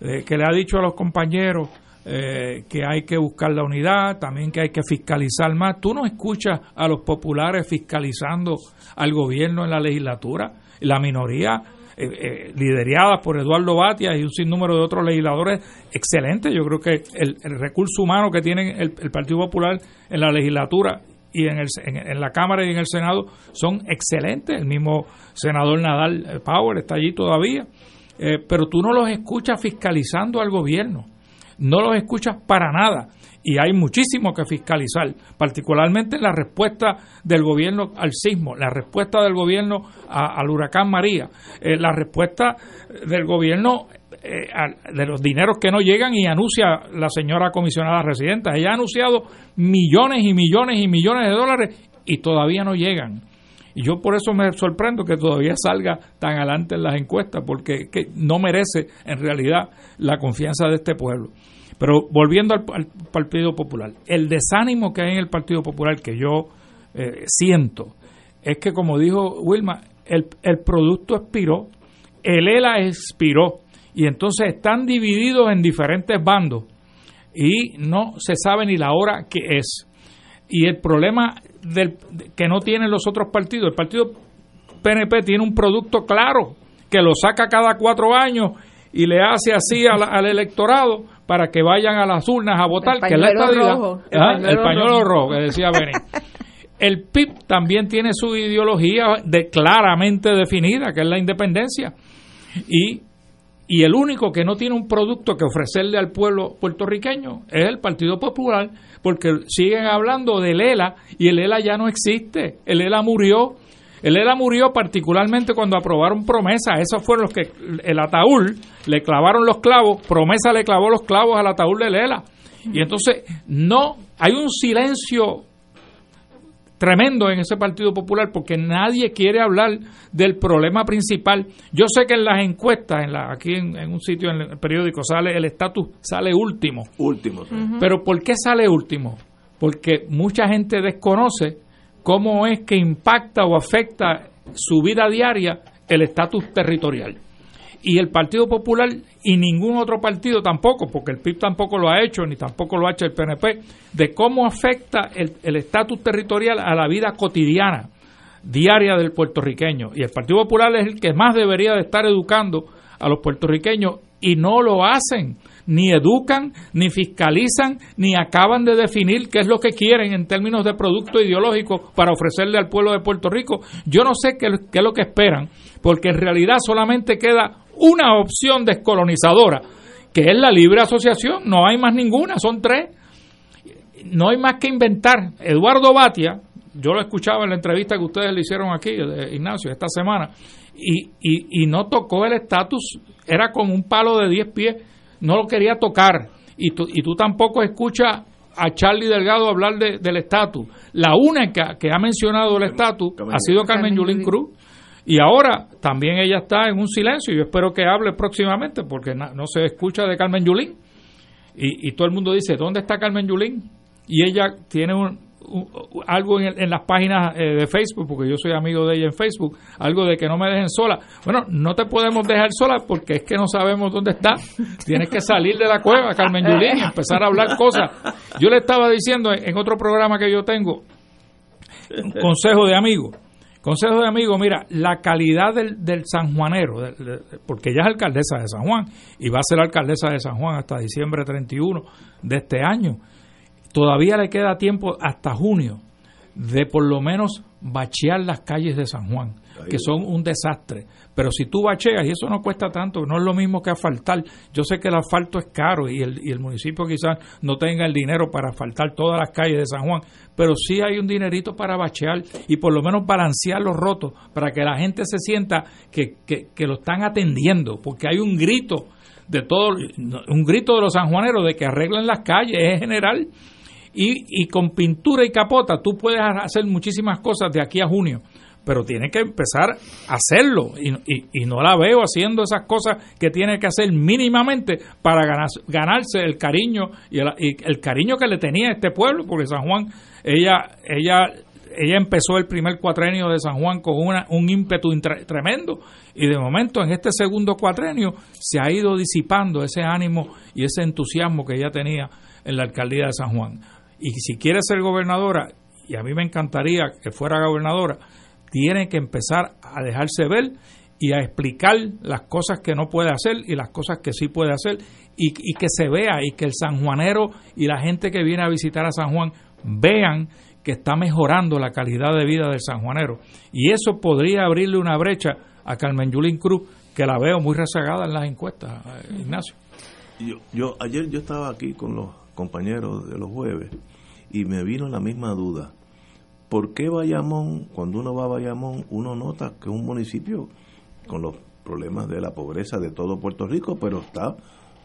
eh, que le ha dicho a los compañeros eh, que hay que buscar la unidad, también que hay que fiscalizar más. Tú no escuchas a los populares fiscalizando al gobierno en la legislatura, la minoría eh, eh, liderada por Eduardo Batia y un sinnúmero de otros legisladores excelentes. Yo creo que el, recurso humano que tiene el, Partido Popular en la legislatura y en, el, en, la Cámara y en el Senado son excelentes. El mismo senador Nadal Power está allí todavía. pero tú no los escuchas fiscalizando al gobierno no los escuchas para nada y hay muchísimo que fiscalizar, particularmente la respuesta del gobierno al sismo, la respuesta del gobierno al huracán María, eh, la respuesta del gobierno eh, de los dineros que no llegan y anuncia la señora comisionada residenta. Ella ha anunciado millones y millones y millones de dólares y todavía no llegan. Y yo por eso me sorprendo que todavía salga tan adelante en las encuestas, porque que no merece en realidad la confianza de este pueblo. Pero volviendo al, Partido Popular, el desánimo que hay en el Partido Popular que yo eh, siento es que, como dijo Wilma, el, el producto expiró, el ELA expiró, y entonces están divididos en diferentes bandos y no se sabe ni la hora que es. Y el problema del, que no tienen los otros partidos, el partido PNP tiene un producto claro que lo saca cada cuatro años y le hace así al, electorado para que vayan a las urnas a votar, que es la estadidad. el, pañuelo, rojo, que decía Beni. El PIB también tiene su ideología de, claramente definida, que es la independencia. Y, y el único que no tiene un producto que ofrecerle al pueblo puertorriqueño es el Partido Popular, porque siguen hablando del ELA y el ELA ya no existe. El ELA murió el ELA murió particularmente cuando aprobaron promesa. Esos fueron los que el ataúd le clavaron los clavos. Promesa le clavó los clavos al ataúd de ELA. Y entonces no hay un silencio tremendo en ese Partido Popular porque nadie quiere hablar del problema principal. Yo sé que en las encuestas, en la, aquí en, un sitio en el periódico sale el estatus sale último. Último. Pero ¿por qué sale último? Porque mucha gente desconoce cómo es que impacta o afecta su vida diaria el estatus territorial. Y el Partido Popular y ningún otro partido tampoco, porque el PIB tampoco lo ha hecho, ni tampoco lo ha hecho el PNP, de cómo afecta el estatus territorial a la vida cotidiana, diaria del puertorriqueño. Y el Partido Popular es el que más debería de estar educando a los puertorriqueños y no lo hacen ni educan, ni fiscalizan, ni acaban de definir qué es lo que quieren en términos de producto ideológico para ofrecerle al pueblo de Puerto Rico. Yo no sé qué, es lo que esperan, porque en realidad solamente queda una opción descolonizadora, que es la libre asociación. No hay más ninguna, son tres. No hay más que inventar. Eduardo Batia, yo lo escuchaba en la entrevista que ustedes le hicieron aquí, Ignacio, esta semana, y, y, y no tocó el estatus, era como un palo de 10 pies, no lo quería tocar. Y tú, y tú tampoco escuchas a Charlie Delgado hablar de- del estatus. La única que ha mencionado el estatus ha sido Carmen Yulín Cruz. Y ahora también ella está en un silencio. Yo espero que hable próximamente porque na- no se escucha de Carmen Yulín. Y, y todo el mundo dice, ¿dónde está Carmen Yulín? Y ella tiene un- algo en, en las páginas eh, de Facebook, porque yo soy amigo de ella en Facebook, algo de que no me dejen sola. Bueno, no te podemos dejar sola porque es que no sabemos dónde está. Tienes que salir de la cueva, Carmen Yulín, y empezar a hablar cosas. Yo le estaba diciendo en otro programa que yo tengo, consejo de amigo. Consejo de amigo, mira, la calidad del, del sanjuanero, del- de- porque ella es alcaldesa de San Juan y va a ser alcaldesa de San Juan hasta diciembre 31 de este año. Todavía le queda tiempo hasta junio de por lo menos bachear las calles de San Juan, que son un desastre. Pero si tú bacheas, y eso no cuesta tanto, no es lo mismo que asfaltar. Yo sé que el asfalto es caro y el, y el municipio quizás no tenga el dinero para asfaltar todas las calles de San Juan, pero sí hay un dinerito para bachear y por lo menos balancear los rotos para que la gente se sienta que, que, que lo están atendiendo, porque hay un grito de todo, un grito de los sanjuaneros de que arreglen las calles, es general. Y, y con pintura y capota tú puedes hacer muchísimas cosas de aquí a junio, pero tiene que empezar a hacerlo y, y- y no la veo haciendo esas cosas que tiene que hacer mínimamente para ganar- ganarse el cariño y el, cariño que le tenía este pueblo, porque San Juan, ella, ella, ella empezó el primer cuatrenio de San Juan con una, un ímpetu tremendo y de momento en este segundo cuatrenio se ha ido disipando ese ánimo y ese entusiasmo que ella tenía en la alcaldía de San Juan. Y si quiere ser gobernadora, y a mí me encantaría que fuera gobernadora, tiene que empezar a dejarse ver y a explicar las cosas que no puede hacer y las cosas que sí puede hacer y, que se vea y que el sanjuanero y la gente que viene a visitar a San Juan vean que está mejorando la calidad de vida del sanjuanero. Y eso podría abrirle una brecha a Carmen Yulín Cruz, que la veo muy rezagada en las encuestas, eh, Ignacio. Yo, yo ayer yo estaba aquí con los compañeros de los jueves y me vino la misma duda. ¿Por qué Bayamón, cuando uno va a Bayamón, uno nota que es un municipio con los problemas de la pobreza de todo Puerto Rico, pero está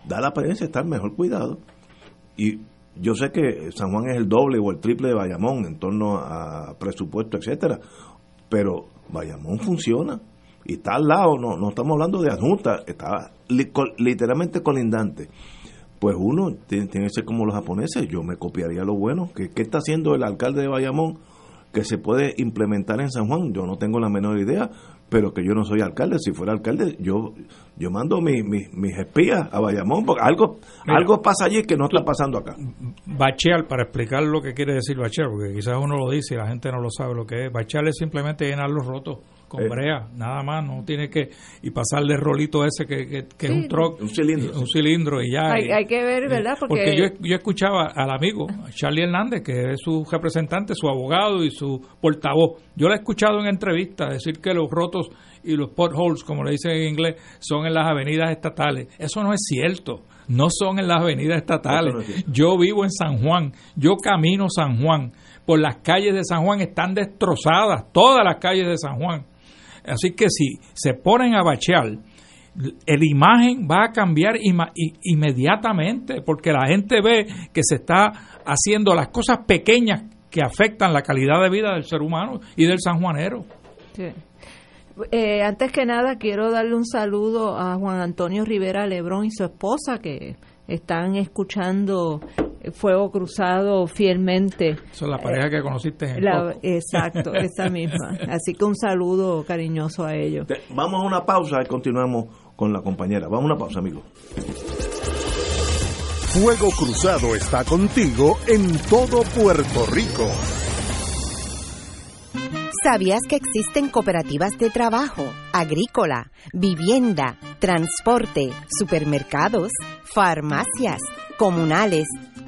da la apariencia de estar mejor cuidado? Y yo sé que San Juan es el doble o el triple de Bayamón en torno a presupuesto, etcétera, pero Bayamón funciona y está al lado, no, no estamos hablando de adjunta, está literalmente colindante. Pues uno tiene, tiene que ser como los japoneses, yo me copiaría lo bueno. ¿Qué, ¿Qué está haciendo el alcalde de Bayamón que se puede implementar en San Juan? Yo no tengo la menor idea, pero que yo no soy alcalde. Si fuera alcalde, yo yo mando mi- mi- mis espías a Bayamón, porque algo, Mira. algo pasa allí que no está pasando acá. Bachear, para explicar lo que quiere decir bachear, porque quizás uno lo dice y la gente no lo sabe lo que es. Bachear es simplemente llenar los rotos con Eh. brea, nada más, no tiene que y pasarle el rolito ese que, que- que es un troc, Un cilindro. un cilindro y ya. Hay, y- hay que ver, ¿verdad? Porque, yo, yo escuchaba al amigo Charlie Hernández, que es su representante, su abogado y su portavoz. Yo lo he escuchado en entrevistas decir que los rotos y los potholes, como le dicen en inglés, son en las avenidas estatales. Eso no es cierto. No son en las avenidas estatales. No es. Yo vivo en San Juan. Yo camino San Juan. Por las calles de San Juan están destrozadas. Todas las calles de San Juan. Así que si se ponen a bachear, el imagen va a cambiar inmediatamente porque la gente ve que se está haciendo las cosas pequeñas que afectan la calidad de vida del ser humano y del sanjuanero. Sí. Eh, antes que nada, quiero darle un saludo a Juan Antonio Rivera Lebrón y su esposa que están escuchando Fuego Cruzado fielmente. Esa es la pareja que conociste en el La- exacto, esa misma. Así que un saludo cariñoso a ellos. Vamos a una pausa y continuamos con la compañera. Vamos a una pausa, amigos. Fuego Cruzado está contigo en todo Puerto Rico. ¿Sabías que existen cooperativas de trabajo, agrícola, vivienda, transporte, supermercados, farmacias, comunales,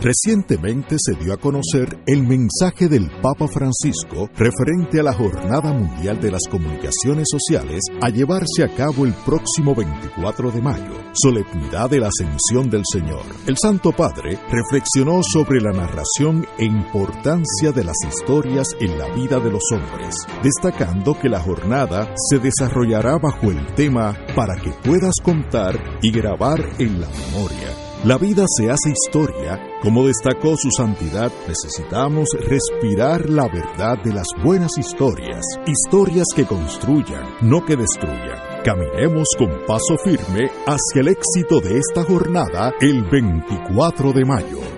Recientemente se dio a conocer el mensaje del Papa Francisco referente a la Jornada Mundial de las Comunicaciones Sociales a llevarse a cabo el próximo 24 de mayo, solemnidad de la Ascensión del Señor. El Santo Padre reflexionó sobre la narración e importancia de las historias en la vida de los hombres, destacando que la jornada se desarrollará bajo el tema para que puedas contar y grabar en la memoria. La vida se hace historia, como destacó su santidad, necesitamos respirar la verdad de las buenas historias, historias que construyan, no que destruyan. Caminemos con paso firme hacia el éxito de esta jornada el 24 de mayo.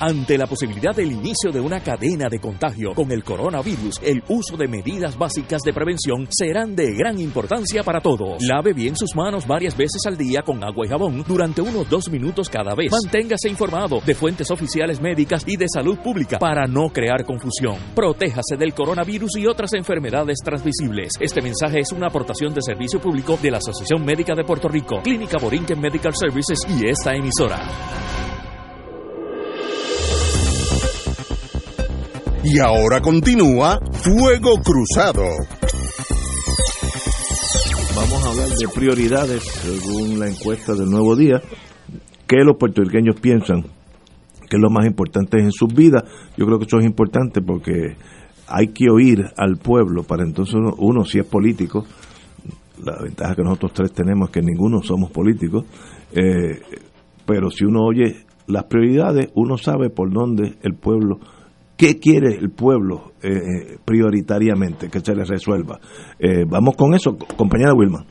Ante la posibilidad del inicio de una cadena de contagio con el coronavirus, el uso de medidas básicas de prevención serán de gran importancia para todos. Lave bien sus manos varias veces al día con agua y jabón durante unos dos minutos cada vez. Manténgase informado de fuentes oficiales médicas y de salud pública para no crear confusión. Protéjase del coronavirus y otras enfermedades transmisibles. Este mensaje es una aportación de servicio público de la Asociación Médica de Puerto Rico, Clínica Borinquen Medical Services y esta emisora. Y ahora continúa Fuego Cruzado. Vamos a hablar de prioridades según la encuesta del Nuevo Día. ¿Qué los puertorriqueños piensan que es lo más importante en sus vidas? Yo creo que eso es importante porque hay que oír al pueblo para entonces uno, uno si es político, la ventaja que nosotros tres tenemos es que ninguno somos políticos, eh, pero si uno oye las prioridades, uno sabe por dónde el pueblo ¿Qué quiere el pueblo eh, prioritariamente que se le resuelva? Eh, vamos con eso, compañera Wilma.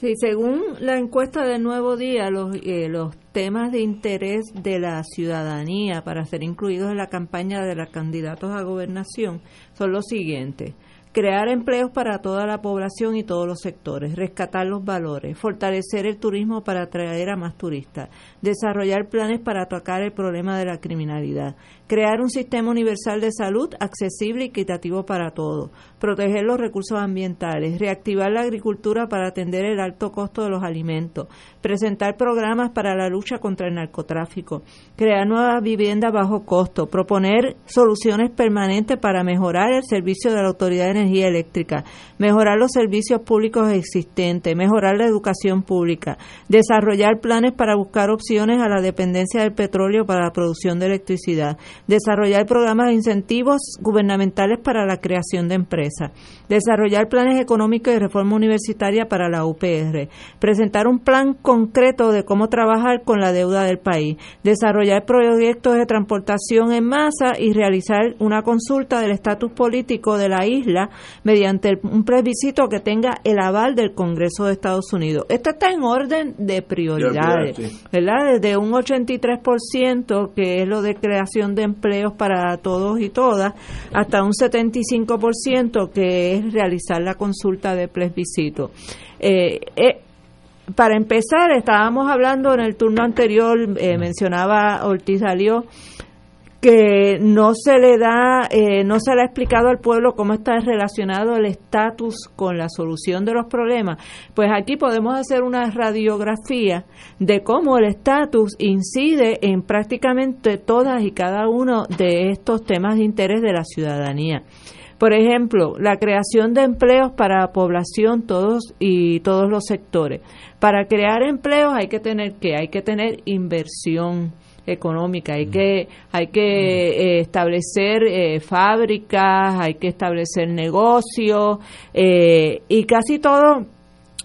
Sí, según la encuesta del Nuevo Día, los, eh, los temas de interés de la ciudadanía para ser incluidos en la campaña de los candidatos a gobernación son los siguientes. Crear empleos para toda la población y todos los sectores, rescatar los valores, fortalecer el turismo para atraer a más turistas, desarrollar planes para atacar el problema de la criminalidad, crear un sistema universal de salud accesible y equitativo para todos, proteger los recursos ambientales, reactivar la agricultura para atender el alto costo de los alimentos, presentar programas para la lucha contra el narcotráfico, crear nuevas viviendas bajo costo, proponer soluciones permanentes para mejorar el servicio de la Autoridad de Energía Eléctrica, mejorar los servicios públicos existentes, mejorar la educación pública, desarrollar planes para buscar opciones a la dependencia del petróleo para la producción de electricidad, desarrollar programas de incentivos gubernamentales para la creación de empresas, desarrollar planes económicos y reforma universitaria para la UPR, presentar un plan concreto de cómo trabajar con la deuda del país, desarrollar proyectos de transportación en masa y realizar una consulta del estatus político de la isla mediante un plebiscito que tenga el aval del Congreso de Estados Unidos. Esto está en orden de prioridades, ¿verdad? Desde un 83%, que es lo de creación de empleos para todos y todas, hasta un 75%, que es realizar la consulta de plebiscito. Eh, eh, para empezar, estábamos hablando en el turno anterior, eh, mencionaba Ortiz Salió, que no se le da, eh, no se le ha explicado al pueblo cómo está relacionado el estatus con la solución de los problemas, pues aquí podemos hacer una radiografía de cómo el estatus incide en prácticamente todas y cada uno de estos temas de interés de la ciudadanía. Por ejemplo, la creación de empleos para la población todos y todos los sectores. Para crear empleos hay que tener que hay que tener inversión económica. Hay que hay que eh, establecer eh, fábricas hay que establecer negocios eh, y casi todos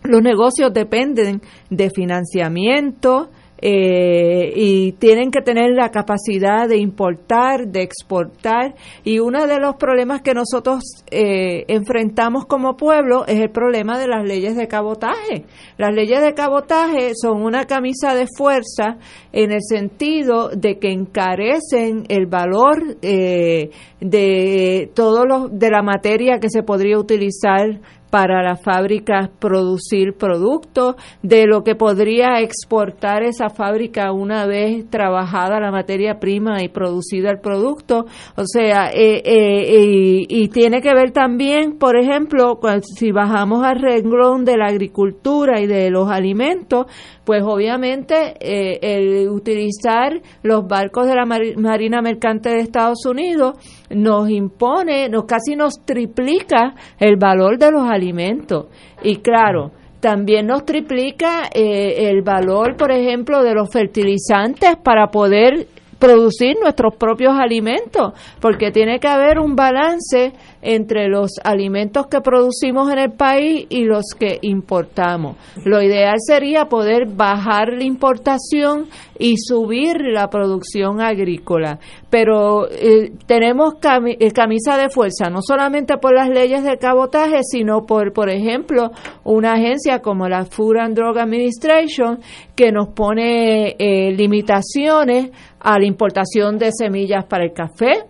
los negocios dependen de financiamiento eh, y tienen que tener la capacidad de importar, de exportar. Y uno de los problemas que nosotros eh, enfrentamos como pueblo es el problema de las leyes de cabotaje. Las leyes de cabotaje son una camisa de fuerza en el sentido de que encarecen el valor eh, de todo lo, de la materia que se podría utilizar para las fábricas producir productos, de lo que podría exportar esa fábrica una vez trabajada la materia prima y producida el producto. O sea, eh, eh, y, tiene que ver también, por ejemplo, si bajamos al renglón de la agricultura y de los alimentos, pues obviamente eh, el utilizar los barcos de la Marina Mercante de Estados Unidos nos impone, nos casi nos triplica el valor de los alimentos. Y claro, también nos triplica eh, el valor, por ejemplo, de los fertilizantes para poder producir nuestros propios alimentos, porque tiene que haber un balance entre los alimentos que producimos en el país y los que importamos. Lo ideal sería poder bajar la importación y subir la producción agrícola, pero eh, tenemos eh, camisa de fuerza, no solamente por las leyes de cabotaje, sino por, por ejemplo, una agencia como la Food and Drug Administration que nos pone eh, limitaciones a la importación de semillas para el café,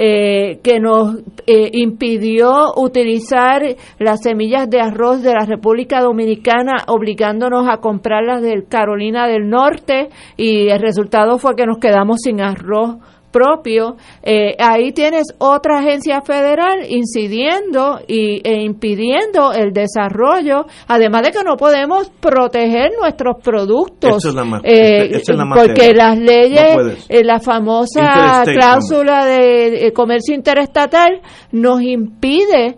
eh, que nos eh, impidió utilizar las semillas de arroz de la República Dominicana, obligándonos a comprarlas de Carolina del Norte y el resultado fue que nos quedamos sin arroz propio, eh, ahí tienes otra agencia federal incidiendo y, e impidiendo el desarrollo, además de que no podemos proteger nuestros productos, eh, porque las leyes, eh, la famosa cláusula de comercio interestatal nos impide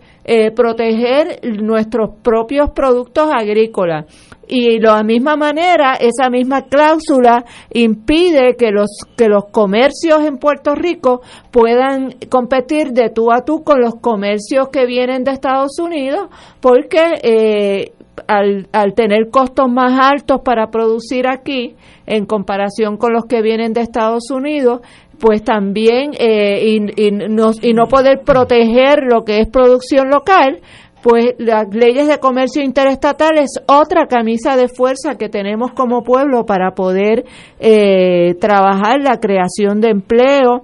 proteger nuestros propios productos agrícolas. Y de la misma manera esa misma cláusula impide que los que los comercios en Puerto Rico puedan competir de tú a tú con los comercios que vienen de Estados Unidos porque eh, al, al, tener costos más altos para producir aquí en comparación con los que vienen de Estados Unidos pues también eh, y, y, no, y no poder proteger lo que es producción local, pues las leyes de comercio interestatal es otra camisa de fuerza que tenemos como pueblo para poder eh, trabajar la creación de empleo,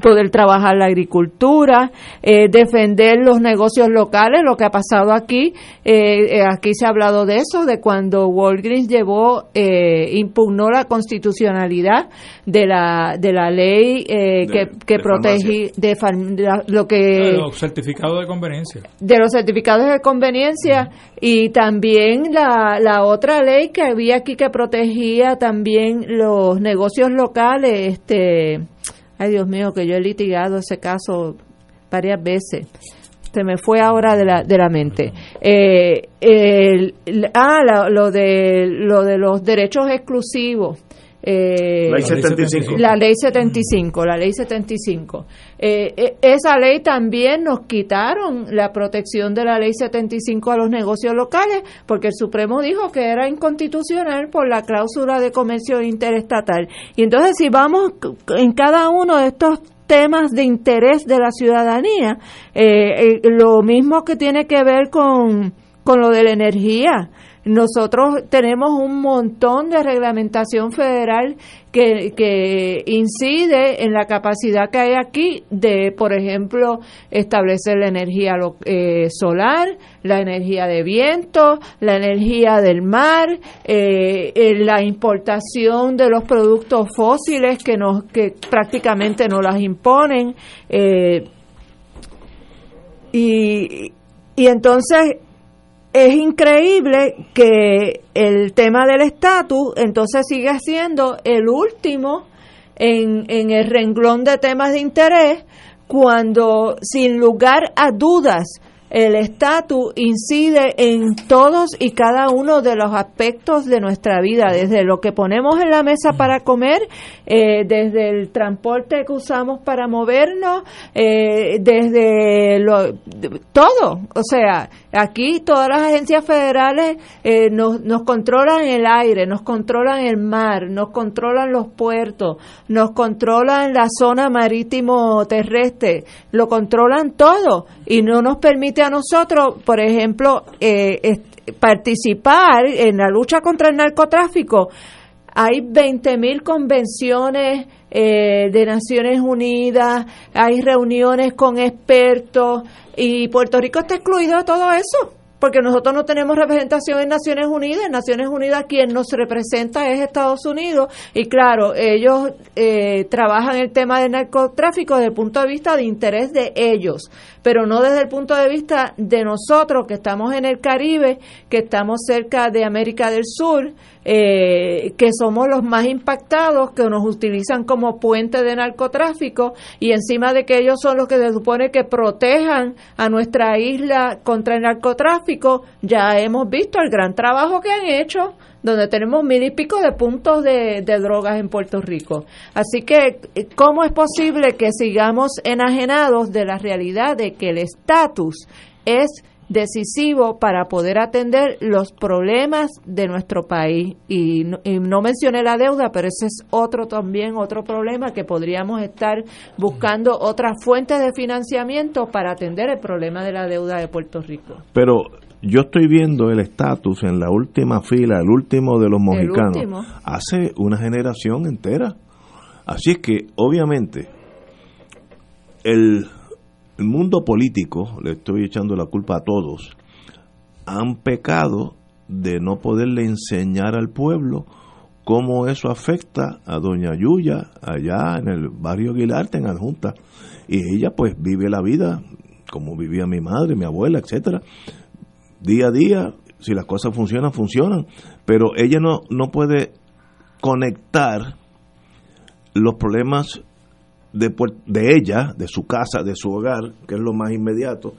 poder trabajar la agricultura, eh, defender los negocios locales, lo que ha pasado aquí, eh, eh, aquí se ha hablado de eso, de cuando Walgreens llevó, impugnó la constitucionalidad de la de la ley que, que protege de, lo que de los certificados de conveniencia. de los certificados de conveniencia y también la, la otra ley que había aquí que protegía también los negocios locales este Ay, Dios mío, que yo he litigado ese caso varias veces. Se me fue ahora de la, de la mente. Eh, ah, lo, de, lo de los derechos exclusivos. Eh, ley 75. La ley 75, la ley 75. Eh, eh, esa ley también nos quitaron la protección de la ley 75 a los negocios locales porque el Supremo dijo que era inconstitucional por la cláusula de comercio interestatal. Y entonces si vamos en cada uno de estos temas de interés de la ciudadanía, eh, lo mismo que tiene que ver con, con lo de la energía. Nosotros tenemos un montón de reglamentación federal que, incide en la capacidad que hay aquí de, por ejemplo, establecer la energía eh, solar, la energía de viento, la energía del mar, eh, la importación de los productos fósiles que nos prácticamente no las imponen eh, y entonces es increíble que el tema del estatus entonces sigue siendo el último en, en el renglón de temas de interés cuando sin lugar a dudas el estatus incide en todos y cada uno de los aspectos de nuestra vida, desde lo que ponemos en la mesa para comer, eh, desde el transporte que usamos para movernos, eh, desde lo, todo. O sea, aquí todas las agencias federales eh, nos, nos controlan el aire, nos controlan el mar, nos controlan los puertos, nos controlan la zona marítimo terrestre, lo controlan todo y no nos a nosotros, por ejemplo, eh, participar en la lucha contra el narcotráfico. Hay 20.000 convenciones eh, de Naciones Unidas, hay reuniones con expertos y Puerto Rico está excluido de todo eso. porque nosotros no tenemos representación en Naciones Unidas. En Naciones Unidas quien nos representa es Estados Unidos y claro, ellos eh, trabajan el tema del narcotráfico desde el punto de vista de interés de ellos, pero no desde el punto de vista de nosotros que estamos en el Caribe, que estamos cerca de América del Sur, eh, que somos los más impactados, que nos utilizan como puente de narcotráfico y encima de que ellos son los que se supone que protejan a nuestra isla contra el narcotráfico, ya hemos visto el gran trabajo que han hecho donde tenemos mil y pico de puntos de, drogas en Puerto Rico. Así que, ¿cómo es posible que sigamos enajenados de la realidad de que el estatus es decisivo para poder atender los problemas de nuestro país. Y no, y no, mencioné la deuda, pero ese es otro también, otro problema que podríamos estar buscando otras fuentes de financiamiento para atender el problema de la deuda de Puerto Rico. Pero yo estoy viendo el estatus en la última fila, el último de los mojicanos, hace una generación entera. Así es que, obviamente, el el mundo político, le estoy echando la culpa a todos, han pecado de no poderle enseñar al pueblo cómo eso afecta a doña Yuya allá en el barrio Aguilarte, en Adjunta. Y ella pues vive la vida como vivía mi madre, mi abuela, etcétera. Día a día, si las cosas funcionan, funcionan. Pero ella no, no puede conectar los problemas de, de ella, de su casa, de su hogar, que es lo más inmediato,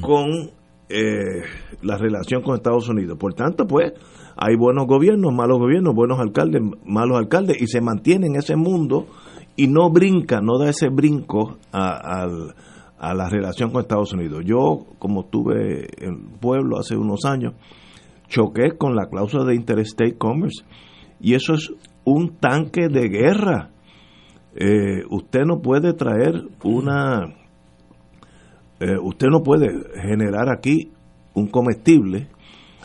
con eh, la relación con Estados Unidos. Por tanto, pues hay buenos gobiernos, malos gobiernos, buenos alcaldes, malos alcaldes, y se mantiene en ese mundo y no brinca, no da ese brinco a, a, a la relación con Estados Unidos. Yo, como estuve en pueblo hace unos años, choqué con la cláusula de Interstate Commerce y eso es un tanque de guerra eh, usted no puede traer una, eh, usted no puede generar aquí un comestible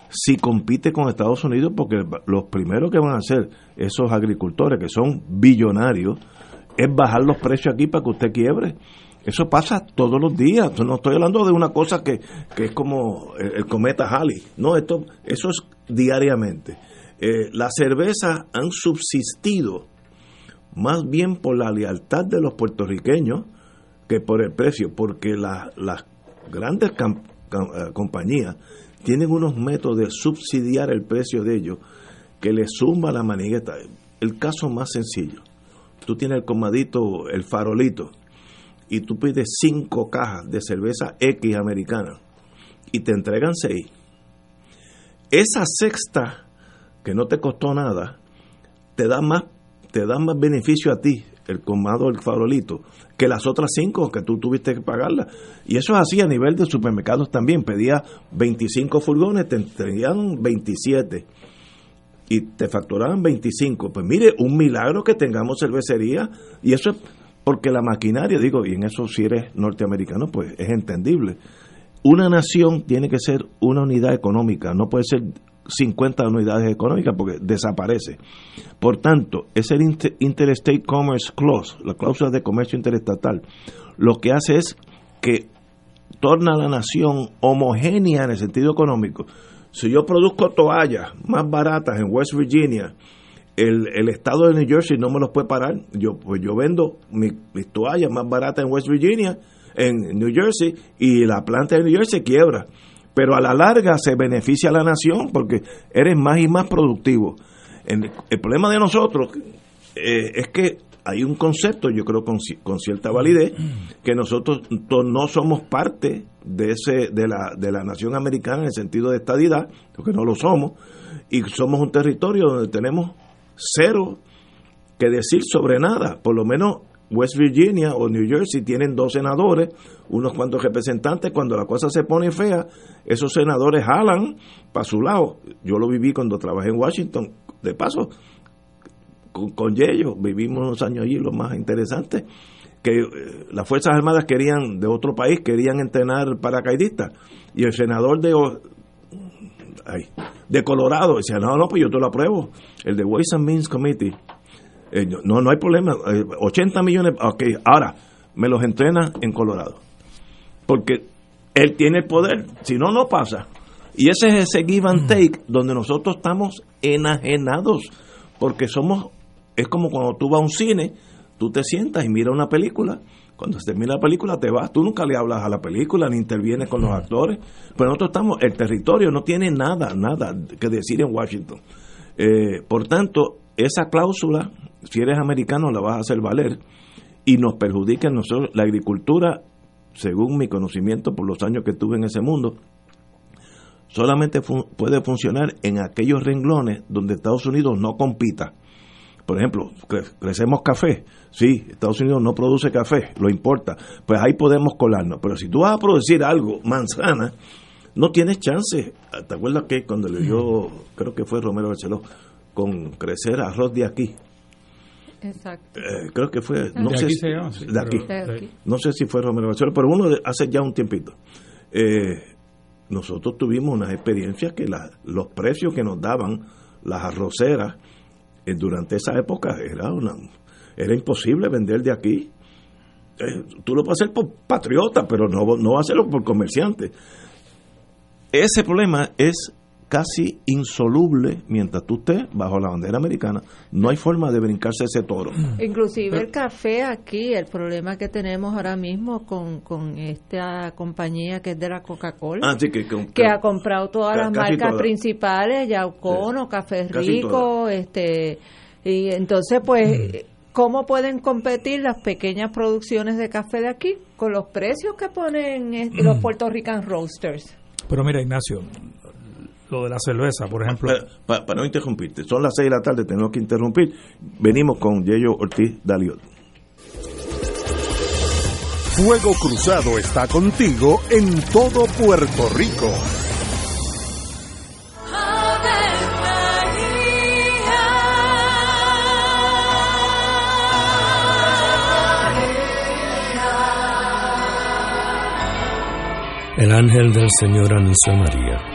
si compite con Estados Unidos, porque los primeros que van a hacer esos agricultores que son billonarios es bajar los precios aquí para que usted quiebre. Eso pasa todos los días. No estoy hablando de una cosa que, que es como el, cometa Halley. No, esto, eso es diariamente. Eh, las cervezas han subsistido más bien por la lealtad de los puertorriqueños que por el precio, porque las grandes eh, compañías tienen unos métodos de subsidiar el precio de ellos que le suma la manigueta. El caso más sencillo, tú tienes el comadito, el farolito, y tú pides cinco cajas de cerveza X americana y te entregan seis. Esa sexta, que no te costó nada, te da más te da más beneficio a ti, el comado el farolito, que las otras cinco que tú tuviste que pagarlas. Y eso es así a nivel de supermercados también. Pedía 25 furgones, te entregaban 27 y te facturaban 25. Pues mire, un milagro que tengamos cervecería y eso es porque la maquinaria, digo, y en eso si eres norteamericano, pues es entendible. Una nación tiene que ser una unidad económica, no puede ser 50 unidades económicas porque desaparece. Por tanto, ese Interstate Commerce Clause, la cláusula de comercio interestatal, lo que hace es que torna a la nación homogénea en el sentido económico. Si yo produzco toallas más baratas en West Virginia, el, el, estado de New Jersey no me los puede parar. Yo, pues yo vendo mis toallas más baratas en West Virginia, en New Jersey, y la planta de New Jersey quiebra pero a la larga se beneficia a la nación porque eres más y más productivo. El, problema de nosotros eh, es que hay un concepto, yo creo con, con, cierta validez, que nosotros no somos parte de ese de la, de la nación americana en el sentido de estadidad, porque no lo somos, y somos un territorio donde tenemos cero que decir sobre nada, por lo menos West Virginia o New Jersey tienen dos senadores, unos cuantos representantes, cuando la cosa se pone fea, esos senadores jalan para su lado. Yo lo viví cuando trabajé en Washington, de paso, con, con vivimos unos años allí, lo más interesante, que eh, las Fuerzas Armadas querían, de otro país, querían entrenar paracaidistas, y el senador de, ay, de Colorado decía, no, no, pues yo te lo apruebo, el de Ways and Means Committee, eh, no, no hay problema. 80 eh, millones, ok, ahora me los entrena en Colorado. Porque él tiene el poder, si no, no pasa. Y ese es ese give and take donde nosotros estamos enajenados, porque somos, es como cuando tú vas a un cine, tú te sientas y miras una película, cuando se termina la película te vas, tú nunca le hablas a la película ni intervienes con los actores, pero nosotros estamos, el territorio no tiene nada, nada que decir en Washington. Eh, por tanto, esa cláusula, si eres americano, la vas a hacer valer y nos perjudica a nosotros. La agricultura, según mi conocimiento por los años que tuve en ese mundo, solamente puede funcionar en aquellos renglones donde Estados Unidos no compita. Por ejemplo, cre- crecemos café. Sí, Estados Unidos no produce café, lo importa. Pues ahí podemos colarnos. Pero si tú vas a producir algo, manzana, no tienes chance. ¿Te acuerdas que cuando le dio, creo que fue Romero Barceló, con crecer arroz de aquí? Exacto. Eh, creo que fue, no De sé aquí si- se llama, sí, de aquí. pero- De aquí. No sé si fue Romero Barceló, pero uno de- hace ya un tiempito. Eh, nosotros tuvimos unas experiencias que la- los precios que nos daban las arroceras durante esa época era una era imposible vender de aquí. Eh, tú lo puedes hacer por patriota, pero no, no vas a hacerlo por comerciante. Ese problema es casi insoluble mientras tú estés bajo la bandera americana. No hay forma de brincarse ese toro. Inclusive el café aquí, el problema que tenemos ahora mismo con, con esta compañía que es de la Coca-Cola, Así que, ha comprado todas las marcas principales, Yaucono, Café casi Rico, este y entonces pues ¿cómo pueden competir las pequeñas producciones de café de aquí con los precios que ponen este, los Puerto Rican Roasters? Pero mira, Ignacio, lo de la cerveza, por ejemplo. Para, pa- para no interrumpirte, son las 6 de la tarde, tenemos que interrumpir. Venimos con Yello Ortiz Daliot. Fuego Cruzado está contigo en todo Puerto Rico. El ángel del Señor anunció a María.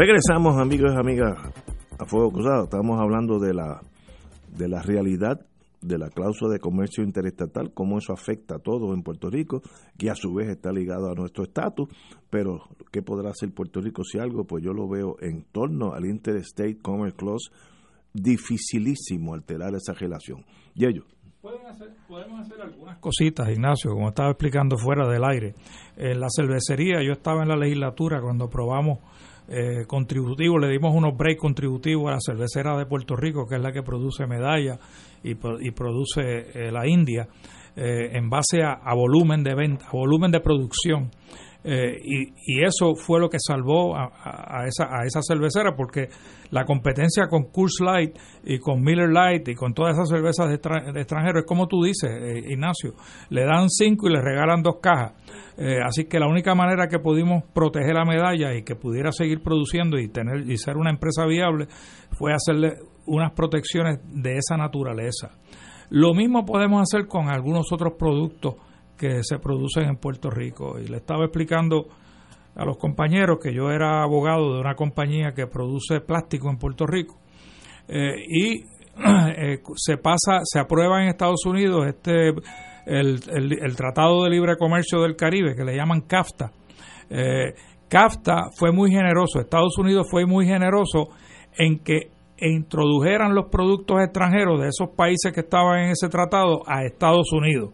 Regresamos, amigos y amigas, a Fuego Cruzado. Estamos hablando de la, de la realidad de la cláusula de comercio interestatal, cómo eso afecta a todo en Puerto Rico, que a su vez está ligado a nuestro estatus, pero ¿qué podrá hacer Puerto Rico si algo? Pues yo lo veo en torno al Interstate Commerce Clause, dificilísimo alterar esa relación. Y ellos. podemos hacer algunas cositas, Ignacio, como estaba explicando fuera del aire. En la cervecería, yo estaba en la legislatura cuando probamos eh, contributivo, le dimos unos breaks contributivos a la cervecera de Puerto Rico, que es la que produce medalla y, produce eh, la India, eh, en base a, volumen de venta, volumen de producción. Y, eso fue lo que salvó a, esa, a esa cervecera, porque la competencia con Coors Light y con Miller Light y con todas esas cervezas de, extranjeros es como tú dices, Ignacio, le dan cinco y le regalan dos cajas. Eh, así que la única manera que pudimos proteger la medalla y que pudiera seguir produciendo y tener y ser una empresa viable fue hacerle unas protecciones de esa naturaleza. Lo mismo podemos hacer con algunos otros productos que se producen en Puerto Rico. Y le estaba explicando a los compañeros que yo era abogado de una compañía que produce plástico en Puerto Rico. Eh, y eh, se pasa, se aprueba en Estados Unidos este el, el, Tratado de Libre Comercio del Caribe, que le llaman CAFTA. Eh, CAFTA fue muy generoso, Estados Unidos fue muy generoso en que introdujeran los productos extranjeros de esos países que estaban en ese tratado a Estados Unidos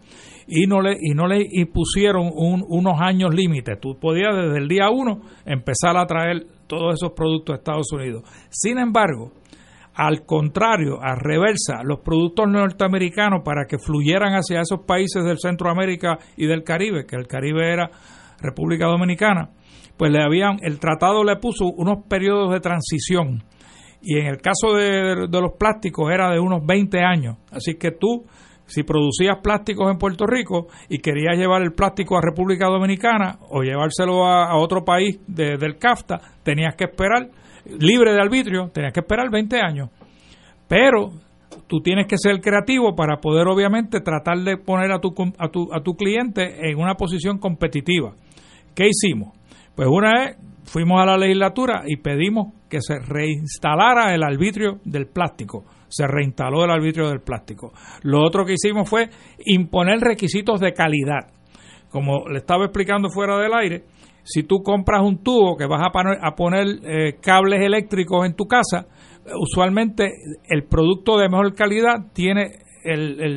y no le y no le impusieron unos años límites. Tú podías desde el día uno empezar a traer todos esos productos a Estados Unidos. Sin embargo, al contrario, a reversa, los productos norteamericanos para que fluyeran hacia esos países del Centroamérica y del Caribe, que el Caribe era República Dominicana, pues le habían, el tratado le puso unos periodos de transición. Y en el caso de, los plásticos era de unos 20 años. Así que tú, si producías plásticos en Puerto Rico y querías llevar el plástico a República Dominicana o llevárselo a, otro país del CAFTA, tenías que esperar libre de arbitrio, tenías que esperar 20 años. Pero tú tienes que ser creativo para poder obviamente tratar de poner a tu, a tu, a tu cliente en una posición competitiva. ¿Qué hicimos? Pues una vez fuimos a la legislatura y pedimos que se reinstalara el arbitrio del plástico. Se reinstaló el arbitrio del plástico. Lo otro que hicimos fue imponer requisitos de calidad. Como le estaba explicando fuera del aire, si tú compras un tubo que vas a poner, eh, cables eléctricos en tu casa, usualmente el producto de mejor calidad tiene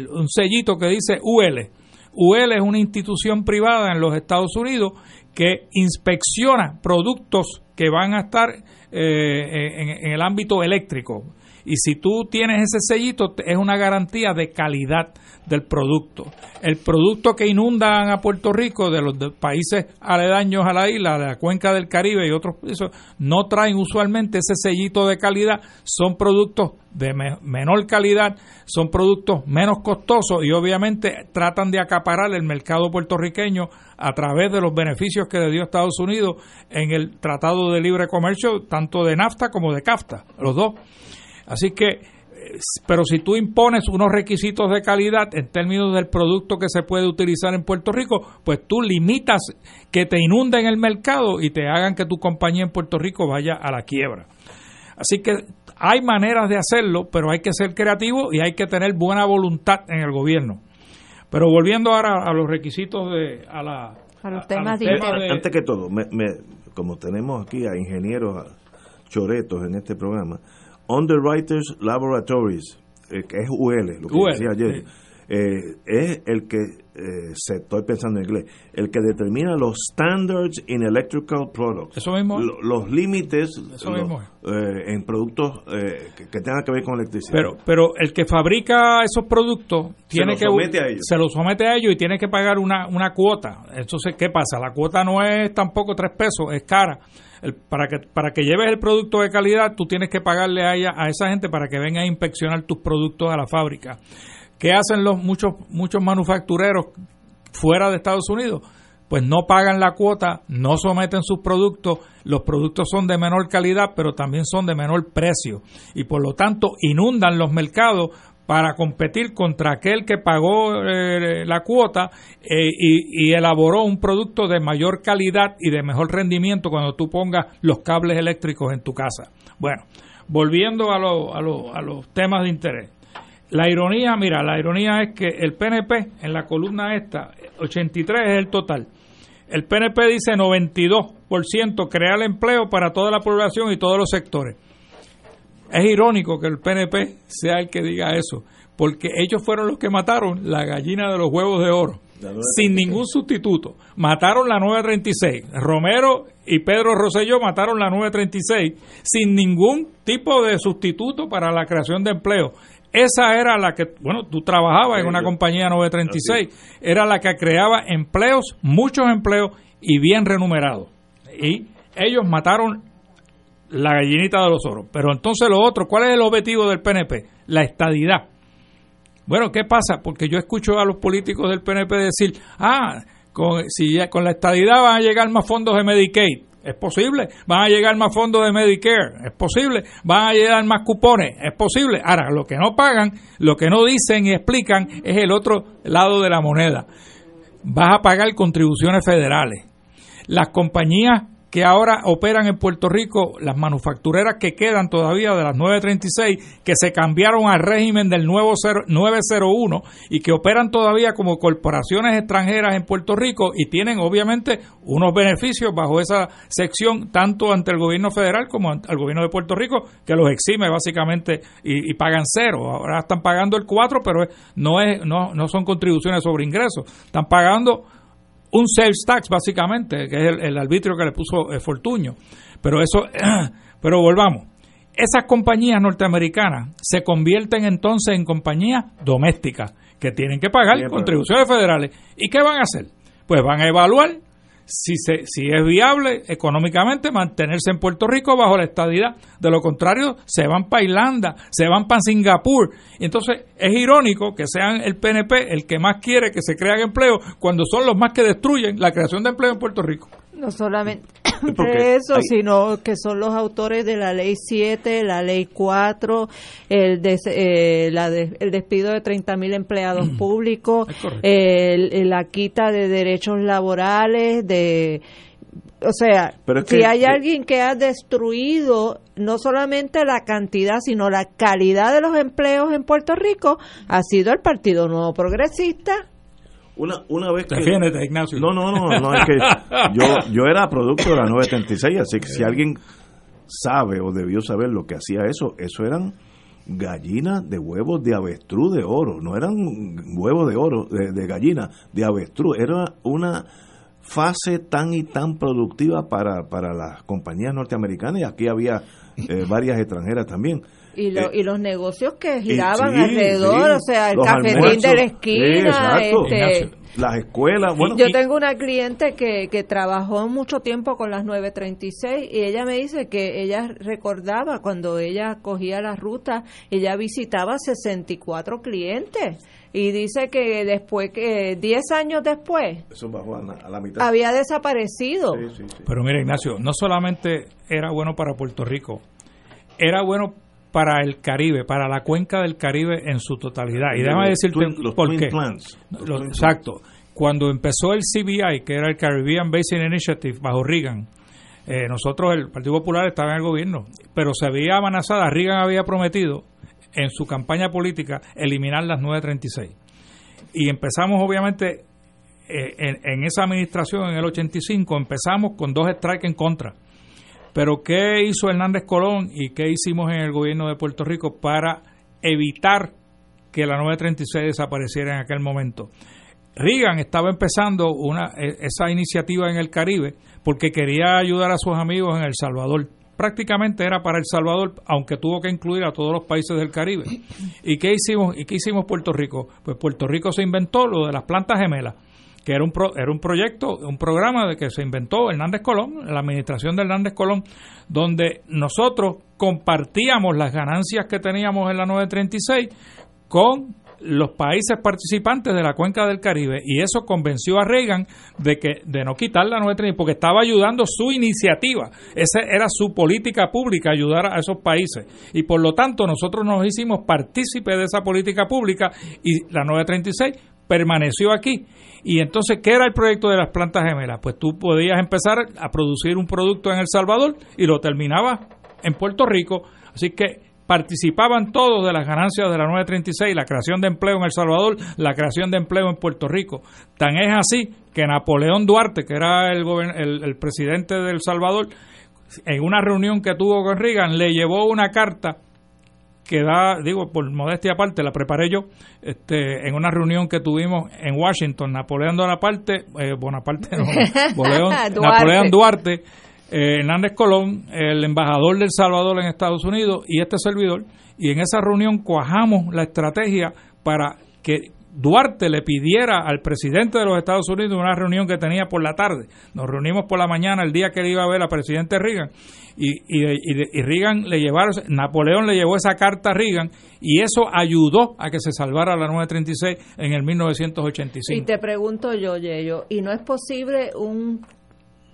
un sellito que dice UL. UL es una institución privada en los Estados Unidos que inspecciona productos que van a estar eh, en, el ámbito eléctrico. Y si tú tienes ese sellito, es una garantía de calidad del producto. El producto que inundan a Puerto Rico de los países aledaños a la isla, de la cuenca del Caribe y otros países, no traen usualmente ese sellito de calidad, son productos de menor calidad, son productos menos costosos y obviamente tratan de acaparar el mercado puertorriqueño a través de los beneficios que le dio Estados Unidos en el Tratado de Libre Comercio, tanto de NAFTA como de CAFTA, los dos. Así que pero si tú impones unos requisitos de calidad en términos del producto que se puede utilizar en Puerto Rico, pues tú limitas que te inunden el mercado y te hagan que tu compañía en Puerto Rico vaya a la quiebra. Así que hay maneras de hacerlo, pero hay que ser creativo y hay que tener buena voluntad en el gobierno. Pero volviendo ahora a los requisitos de a la a los temas, de, antes que todo, como tenemos aquí a ingenieros choretos en este programa, Underwriters Laboratories, eh, que es UL, lo que decía ayer, eh, es el que, eh, se, estoy pensando en inglés, el que determina los standards in electrical products. Eso mismo. los límites en productos que, tengan que ver con electricidad. Pero, pero el que fabrica esos productos tiene se que. Somete a ellos. Se lo somete a ellos y tiene que pagar una, una cuota. Entonces, ¿qué pasa? La cuota no es tampoco tres pesos, es cara para, que, para que lleves el producto de calidad, tú tienes que pagarle a, ella, a esa gente para que venga a inspeccionar tus productos a la fábrica. ¿Qué hacen los muchos, muchos manufactureros fuera de Estados Unidos? Pues no pagan la cuota, no someten sus productos, los productos son de menor calidad, pero también son de menor precio y por lo tanto inundan los mercados para competir contra aquel que pagó eh, la cuota eh, y, elaboró un producto de mayor calidad y de mejor rendimiento cuando tú pongas los cables eléctricos en tu casa. Bueno, volviendo a, a, a los temas de interés. La ironía, mira, la ironía es que el PNP en la columna esta, 83 es el total. El PNP dice 92% crear empleo para toda la población y todos los sectores. Es irónico que el PNP sea el que diga eso, porque ellos fueron los que mataron la gallina de los huevos de oro, sin ningún sustituto. Mataron la 936. Romero y Pedro Rosselló mataron la 936 sin ningún tipo de sustituto para la creación de empleo. Esa era la que, bueno, tú trabajabas en una compañía 936, era la que creaba empleos, muchos empleos y bien remunerados. Y ellos mataron la gallinita de los oros. Pero entonces lo otro, ¿cuál es el objetivo del PNP? La estadidad. Bueno, ¿qué pasa? Porque yo escucho a los políticos del PNP decir, ah, si ya, con la estadidad van a llegar más fondos de Medicaid. Es posible. Van a llegar más fondos de Medicare. Es posible. Van a llegar más cupones. Es posible. Ahora, lo que no pagan, lo que no dicen y explican es el otro lado de la moneda. Vas a pagar contribuciones federales. Las compañías que ahora operan en Puerto Rico, las manufactureras que quedan todavía de las 936, que se cambiaron al régimen del nuevo 901 y que operan todavía como corporaciones extranjeras en Puerto Rico y tienen obviamente unos beneficios bajo esa sección, tanto ante el gobierno federal como ante el gobierno de Puerto Rico, que los exime básicamente y, pagan cero. Ahora están pagando el 4, pero no, es, no, no son contribuciones sobre ingresos, están pagando un sales tax básicamente, que es el, el arbitrio que le puso eh, Fortuño. Pero eso, pero volvamos. Esas compañías norteamericanas se convierten entonces en compañías domésticas que tienen que pagar Bien, contribuciones federales. ¿Y qué van a hacer? Pues van a evaluar si, se, si es viable económicamente mantenerse en Puerto Rico bajo la estadidad. De lo contrario, se van para Irlanda, se van para Singapur. Entonces es irónico que sean el PNP el que más quiere que se crean empleos cuando son los más que destruyen la creación de empleo en Puerto Rico. No solamente porque eso, hay- sino que son los autores de la ley 7, la ley 4, el, des- eh, la de- el despido de 30 mil empleados públicos, la quita de derechos laborales, de... O sea, Pero si que- hay alguien que ha destruido no solamente la cantidad, sino la calidad de los empleos en Puerto Rico, ha sido el Partido Nuevo Progresista. Una, una vez que... Defiéndete, Ignacio. No, no, no, no, es que yo, yo era producto de la 936, así que si alguien sabe o debió saber lo que hacía eso, eso eran gallinas de huevos de avestruz de oro, no eran huevos de oro, de, de gallina, de avestruz, era una fase tan y tan productiva para, para las compañías norteamericanas y aquí había eh, varias extranjeras también. Y, lo- Eh, y los negocios que giraban sí, alrededor, sí, o sea, el cafetín almuerzos, de la esquina. este, las escuelas, bueno, yo y- tengo una cliente que, que trabajó mucho tiempo con las 936 y ella me dice que ella recordaba cuando ella cogía la ruta, ella visitaba 64 clientes y dice que después, que 10 años después, eso bajó a la, a la mitad. había desaparecido. Pero mira, Ignacio, no solamente era bueno para Puerto Rico, era bueno para el Caribe, para la cuenca del Caribe en su totalidad. Y déjame decirte twin- los por qué. plans. Los exacto. Cuando empezó el CBI, que era el Caribbean Basin Initiative, bajo Reagan, eh, nosotros, el Partido Popular, estaba en el gobierno, pero se veía amenazada. Reagan había prometido en su campaña política eliminar las 936. Y empezamos, obviamente, eh, en, en esa administración, en el 85, empezamos con dos strikes en contra. Pero ¿qué hizo Hernández Colón y qué hicimos en el gobierno de Puerto Rico para evitar que la 936 desapareciera en aquel momento? Reagan estaba empezando e- esa iniciativa en el Caribe porque quería ayudar a sus amigos en El Salvador. Prácticamente era para El Salvador, aunque tuvo que incluir a todos los países del Caribe. ¿Y qué hicimos? ¿Y qué hicimos Puerto Rico? Pues Puerto Rico se inventó lo de las plantas gemelas que era un, pro- era un proyecto, un programa de que se inventó Hernández Colón, la administración de Hernández Colón, donde nosotros compartíamos las ganancias que teníamos en la 936 con los países participantes de la cuenca del Caribe. Y eso convenció a Reagan de que de no quitar la 936 porque estaba ayudando su iniciativa. Esa era su política pública ayudar a esos países. Y por lo tanto nosotros nos hicimos partícipes de esa política pública y la 936 permaneció aquí y entonces ¿qué era el proyecto de las plantas gemelas? pues tú podías empezar a producir un producto en El Salvador y lo terminabas en Puerto Rico así que participaban todos de las ganancias de la 936, la creación de empleo en El Salvador, la creación de empleo en Puerto Rico. Tan es así que Napoleón Duarte, que era el, el, el presidente de El Salvador, en una reunión que tuvo con Reagan, le llevó una carta que da, digo, por modestia aparte, la preparé yo este, en una reunión que tuvimos en Washington, Napoleón Bonaparte, eh, Bonaparte, no, Napoleón, Duarte, Napoleón Duarte eh, Hernández Colón, el embajador del Salvador en Estados Unidos y este servidor, y en esa reunión cuajamos la estrategia para que Duarte le pidiera al presidente de los Estados Unidos una reunión que tenía por la tarde. Nos reunimos por la mañana el día que él iba a ver al presidente Reagan y, y, y, Reagan le llevaron, Napoleón le llevó esa carta a Reagan y eso ayudó a que se salvara la 936 en el 1985. Y te pregunto yo, Yello, ¿y no es posible un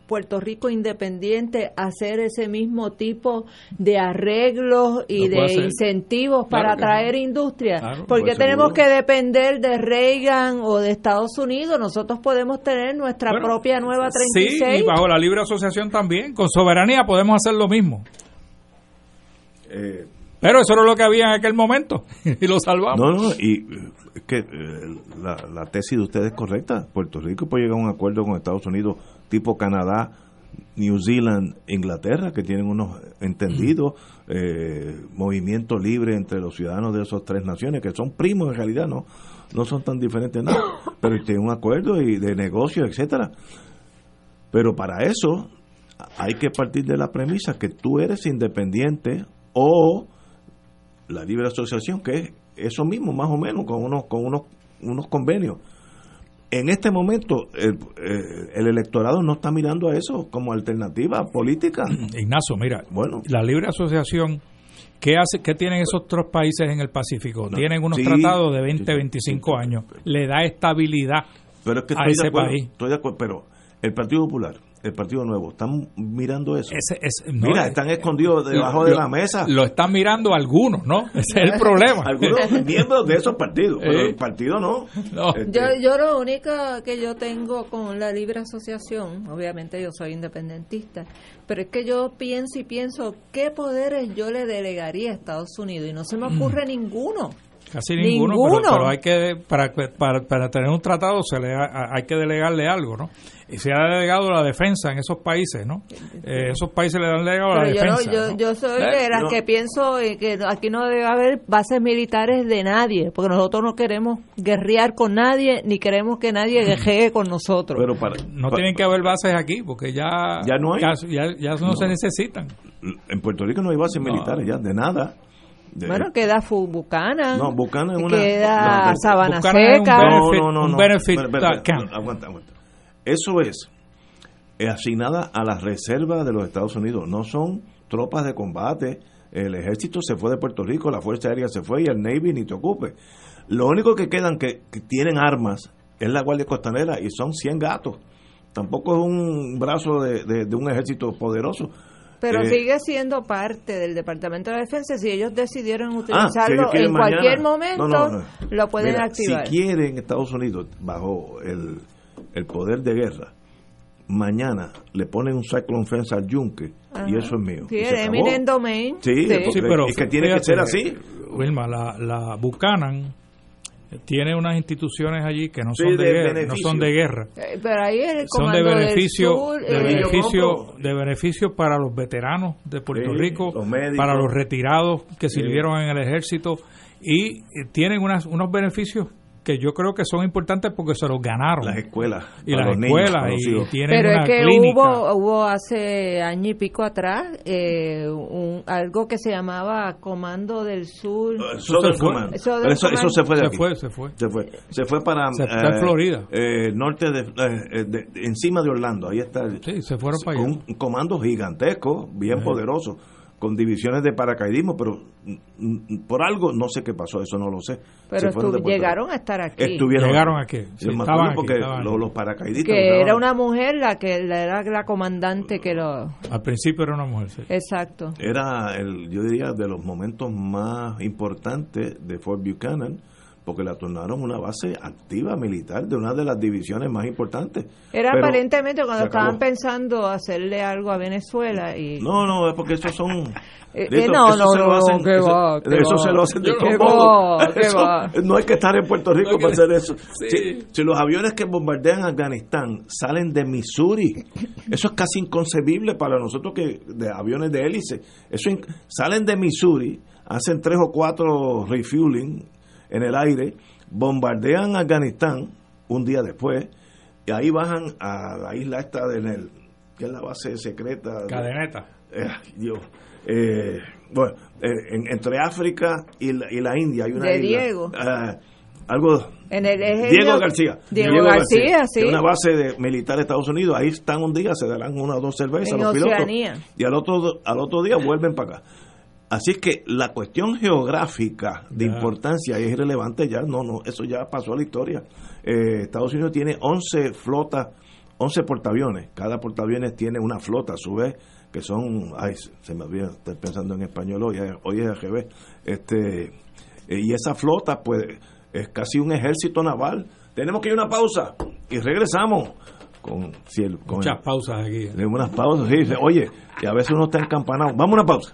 Puerto Rico independiente hacer ese mismo tipo de arreglos y de incentivos para atraer industria? porque pues tenemos que depender de Reagan o de Estados Unidos? Nosotros podemos tener nuestra propia nueva 36. Sí, y bajo la libre asociación también. Con soberanía podemos hacer lo mismo. Eh, Pero eso era lo que había en aquel momento y lo salvamos. No, no, y es que eh, la, la tesis de ustedes es correcta. Puerto Rico puede llegar a un acuerdo con Estados Unidos tipo Canadá, New Zealand, Inglaterra, que tienen unos entendidos eh, movimiento libre entre los ciudadanos de esas tres naciones, que son primos en realidad, no, no son tan diferentes nada, pero tienen un acuerdo y de negocio, etcétera. Pero para eso hay que partir de la premisa que tú eres independiente o la libre asociación, que es eso mismo, más o menos, con unos, con unos, unos convenios en este momento el, eh, el, electorado no está mirando a eso como alternativa política. Ignacio, mira, bueno, la libre asociación, ¿qué, hace, qué tienen esos otros países en el Pacífico? tienen unos tratados de 20, 25 años. Le da estabilidad pero es que a ese país. Estoy de acuerdo, pero el Partido Popular el Partido Nuevo, ¿están mirando eso? Mira, están escondidos debajo de la mesa. Lo están mirando algunos, ¿no? Ese es el problema. algunos miembros de esos partidos, pero el partido no. Este, yo, yo lo único que yo tengo con la libre asociación, obviamente yo soy independentista, pero es que yo pienso y pienso qué poderes yo le delegaría a Estados Unidos y no se me mm. ocurre ninguno. Casi ninguno, Pero, hay que para, para, para, tener un tratado se le hay que delegarle algo, ¿no? Y se ha delegado la defensa en esos países, ¿no? Eh, esos países le dan delegado la defensa. yo, yo, soy de las que pienso que aquí no debe haber bases militares de nadie, porque nosotros no queremos guerrear con nadie, ni queremos que nadie guerree con nosotros. Pero para, no tienen que haber bases aquí, porque ya, ya no hay. Ya, no, se necesitan. En Puerto Rico no hay bases militares ya, de nada bueno, queda Bucana. No, Bucana es una. Queda Sabana Seca. no, no, no. aguanta, aguanta. Eso es asignada a las reservas de los Estados Unidos. No son tropas de combate. El ejército se fue de Puerto Rico, la Fuerza Aérea se fue y el Navy ni te ocupe. Lo único que quedan que, que tienen armas es la Guardia Costanera y son 100 gatos. Tampoco es un brazo de, de un ejército poderoso pero eh, sigue siendo parte del Departamento de Defensa. Si ellos decidieron ah, utilizarlo en cualquier momento, lo pueden activar. Si quieren Estados Unidos, bajo el, el poder de guerra, mañana le ponen un cyclone fence al yunque y eso es mío. Sí, eminent domain. Sí, pero es que tiene que ser así. Wilma, la, la Buchanan tiene unas instituciones allí que no son de, guerra, no son de guerra. Eh, pero ahí son de beneficio de eh, beneficio de beneficio para los veteranos de Puerto Rico, para los retirados que sirvieron en el ejército y tienen unas, unos beneficios que yo creo que son importantes porque se los ganaron. Las escuelas. Y las escuelas. y tienen Pero es que Hubo, hubo hace año y pico atrás eh, un, algo que se llamaba Comando del Sur. eso, se fue. Eso, se fue de se fue, se fue. Se fue. Se fue para. Eh, Florida. Eh, norte eh, de, encima de Orlando. Ahí está. Sí, se fueron para allá. Un, comando gigantesco, bien poderoso con divisiones de paracaidismo, pero por algo no sé qué pasó, eso no lo sé. Pero llegaron a estar aquí. Estuvieron llegaron aquí. estaban porque los, paracaidistas. Que era una mujer la que era la comandante que lo. Al principio era una mujer. Sí. Exacto. Era el, yo diría, de los momentos más importantes de Fort Buchanan porque la tornaron una base activa militar de una de las divisiones más importantes. Era Pero aparentemente cuando estaban pensando hacerle algo a Venezuela y No, no, es porque esos son... Eh, Dito, eh, no, no, se lo no, hacen- qué eso- va, qué eso va. se lo hacen de todos modos. No hay que estar en Puerto Rico No para hacer eso. Sí. Si, si los aviones que bombardean Afganistán salen de Missouri, eso es casi inconcebible para nosotros que de aviones de hélice. Eso in- salen de Missouri, hacen tres o cuatro refueling en el aire, bombardean Afganistán un día después y ahí bajan a la isla esta de Nel, que es la base secreta. de- Cadeneta. eh, Dios. Eh, bueno, eh, en- entre África y la, y la India hay una De isla. Diego. eh, algo. en el eje Diego García. Diego, García, sí. que es una base de militar de Estados Unidos. Ahí están un día, se darán una o dos cervezas En los Oceanía. pilotos. Y al otro, al otro día vuelven para acá. Así es que la cuestión geográfica de importancia es irrelevante ya. No, no, eso ya pasó a la historia. Eh, Estados Unidos tiene 11 flotas, 11 portaaviones. Cada portaaviones tiene una flota a su vez, que son, ay, se me olvida, estoy pensando en español hoy, eh, hoy es AGB. Este, eh, y esa flota, pues, es casi un ejército naval. Tenemos que ir a una pausa y regresamos con, si el- con Muchas el- pausas aquí. unas pausas, sí, oye, y a veces uno está encampanado. Vamos a una pausa.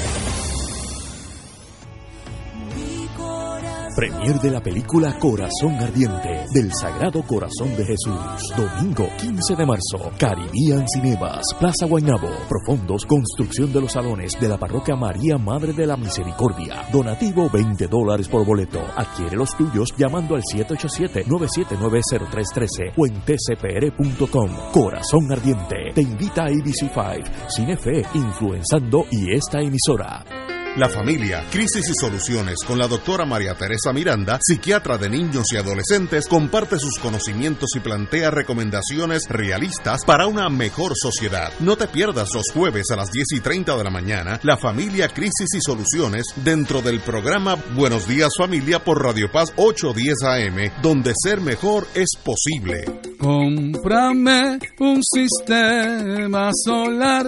Premier de la película Corazón Ardiente del Sagrado Corazón de Jesús. Domingo 15 de marzo. Caribbean Cinemas, Plaza Guaynabo. Profundos, construcción de los salones de la parroquia María Madre de la Misericordia. Donativo 20 dólares por boleto. Adquiere los tuyos llamando al 787-979-0313 o en tcpr.com. Corazón Ardiente. Te invita a ABC5, Cinefe, Influenzando y esta emisora. La familia, crisis y soluciones con la doctora María Teresa Miranda, psiquiatra de niños y adolescentes, comparte sus conocimientos y plantea recomendaciones realistas para una mejor sociedad. No te pierdas los jueves a las 10 y 30 de la mañana, la familia, crisis y soluciones dentro del programa Buenos Días Familia por Radio Paz 810 AM, donde ser mejor es posible. Cómprame un sistema solar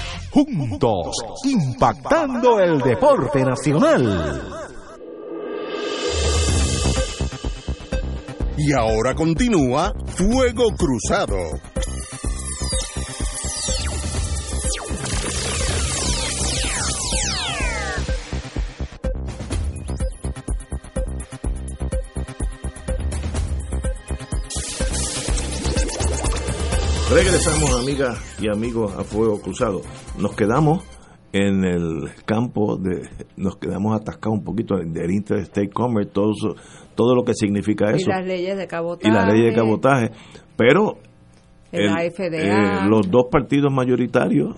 juntos, impactando el deporte nacional. Y ahora continúa Fuego Cruzado. Regresamos, amigas y amigos, a Fuego Cruzado. Nos quedamos en el campo de. Nos quedamos atascados un poquito del Interstate Commerce, todo, eso- todo lo que significa y eso. las leyes de cabotaje. y la ley de cabotaje. Pero El AFDA. eh, los dos partidos mayoritarios,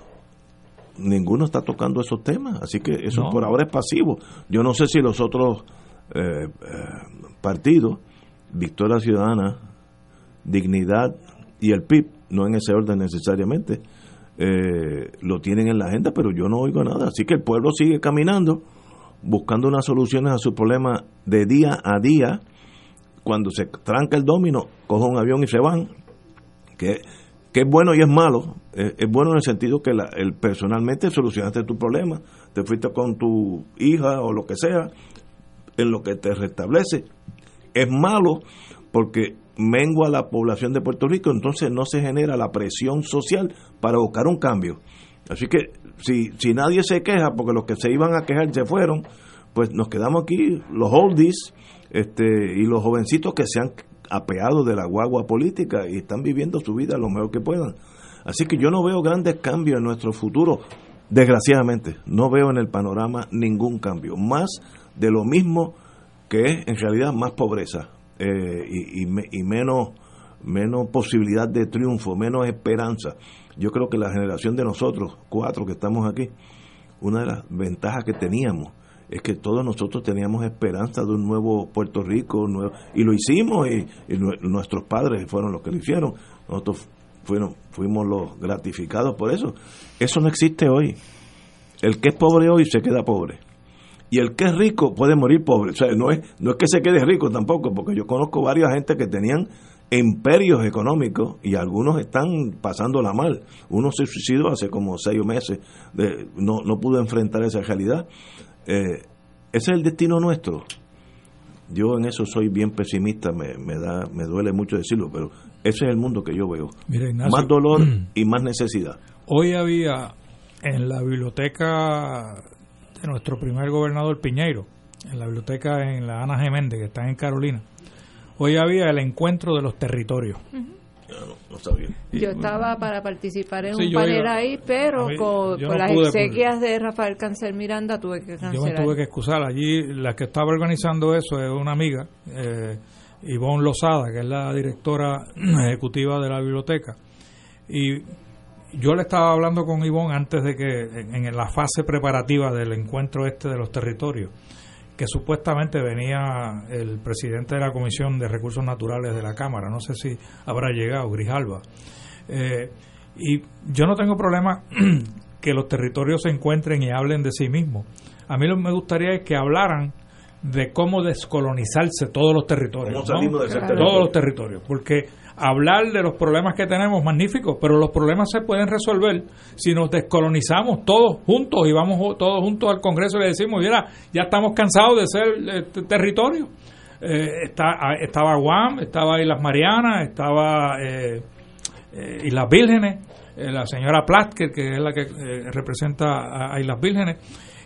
ninguno está tocando esos temas. Así que eso No. por ahora es pasivo. Yo no sé si los otros eh, eh, partidos, Victoria Ciudadana, Dignidad y el PIB, no en ese orden necesariamente, eh, lo tienen en la agenda, pero yo no oigo nada. Así que el pueblo sigue caminando, buscando unas soluciones a sus problemas de día a día. Cuando se tranca el domino, coge un avión y se van. Que, que es bueno y es malo. Es, es bueno en el sentido que el, personalmente solucionaste tu problema. Te fuiste con tu hija o lo que sea, en lo que te restablece. Es malo porque mengua la población de Puerto Rico, entonces no se genera la presión social para buscar un cambio. Así que si, si nadie se queja, porque los que se iban a quejar se fueron, pues nos quedamos aquí, los oldies este, y los jovencitos que se han apeado de la guagua política y están viviendo su vida lo mejor que puedan. Así que yo no veo grandes cambios en nuestro futuro. Desgraciadamente, no veo en el panorama ningún cambio. Más de lo mismo que es en realidad más pobreza eh, y, y, menos, menos posibilidad de triunfo, menos esperanza. Yo creo que la generación de nosotros, cuatro que estamos aquí, una de las ventajas que teníamos es que todos nosotros teníamos esperanza de un nuevo Puerto Rico, nuevo, y lo hicimos, y, y, nuestros padres fueron los que lo hicieron. Nosotros fuimos, fuimos los gratificados por eso. Eso no existe hoy. El que es pobre hoy se queda pobre. Y el que es rico puede morir pobre. O sea, no es, no es que se quede rico tampoco, porque yo conozco varias gente que tenían imperios económicos y algunos están pasándola mal. Uno se suicidó hace como seis meses, de, no, no pudo enfrentar esa realidad. Eh, ese es el destino nuestro. Yo en eso soy bien pesimista, me, me, da, me duele mucho decirlo, pero ese es el mundo que yo veo. Mira, Ignacio, más dolor y más necesidad. Hoy había en la biblioteca nuestro primer gobernador Piñeiro, en la biblioteca en la Ana Geméndez, que está en Carolina, hoy había el encuentro de los territorios. Uh -huh. No, sabía. Yo estaba para participar en sí, un panel iba, ahí, pero mí, con, con no las exequias de Rafael Cancel Miranda tuve que cancelar. Yo me tuve que excusar. Allí la que estaba organizando eso es una amiga, eh, Ivonne Lozada, que es la directora ejecutiva de la biblioteca. Y yo le estaba hablando con Ivonne antes de que, en, en la fase preparativa del encuentro este de los territorios, que supuestamente venía el presidente de la Comisión de Recursos Naturales de la Cámara, no sé si habrá llegado, Grijalba. Eh, y yo no tengo problema que los territorios se encuentren y hablen de sí mismos. A mí lo que me gustaría es que hablaran de cómo descolonizarse todos los territorios. ¿no? de claro. Todos los territorios, porque hablar de los problemas que tenemos, magnífico, pero los problemas se pueden resolver si nos descolonizamos todos juntos y vamos todos juntos al Congreso y le decimos, mira, ya estamos cansados de ser este territorio. Eh, está, estaba Guam, estaba Islas Marianas, estaba eh, eh, Islas Vírgenes, la señora Platker, que es la que representa a, Islas Vírgenes,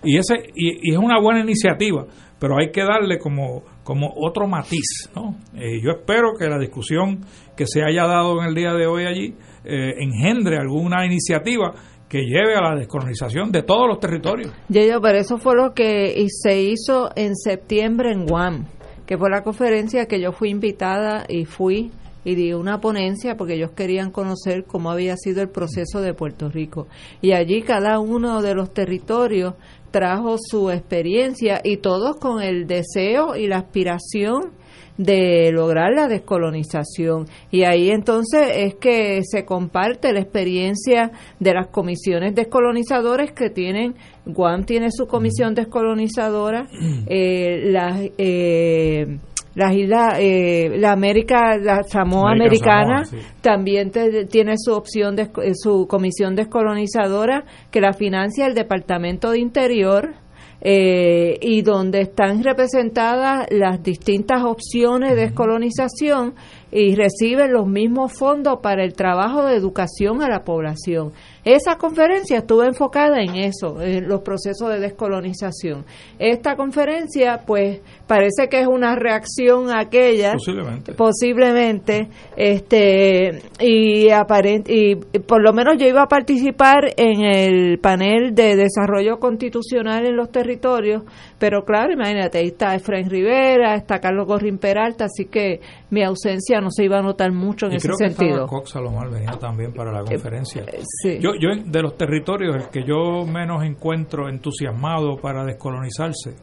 y, ese, y es una buena iniciativa, pero hay que darle como, como otro matiz. ¿no? Eh, yo espero que la discusión que se haya dado en el día de hoy allí eh, engendre alguna iniciativa que lleve a la descolonización de todos los territorios. Yo, pero eso fue lo que se hizo en septiembre en Guam, que fue la conferencia que yo fui invitada y fui y di una ponencia porque ellos querían conocer cómo había sido el proceso de Puerto Rico. Y allí cada uno de los territorios trajo su experiencia y todos con el deseo y la aspiración de lograr la descolonización. Y ahí entonces es que se comparte la experiencia de las comisiones descolonizadoras que tienen, Guam tiene su comisión descolonizadora, eh, las... Eh, las islas, eh, la América, la Samoa América, Americana Samoa, sí. también te, tiene su opción, de, su comisión descolonizadora que la financia el Departamento de Interior. Eh, y donde están representadas las distintas opciones de descolonización y reciben los mismos fondos para el trabajo de educación a la población. Esa conferencia estuvo enfocada en eso, en los procesos de descolonización. Esta conferencia, pues, parece que es una reacción a aquella, posiblemente, posiblemente este, y, aparent, y por lo menos yo iba a participar en el panel de desarrollo constitucional en los territorios, pero claro, imagínate, ahí está Efraín Rivera, está Carlos Gorrín Peralta, así que mi ausencia no se iba a notar mucho en y ese creo que sentido. Cox Salomar venía también para la conferencia. Eh, sí. Yo, yo de los territorios el que yo menos encuentro entusiasmado para descolonizarse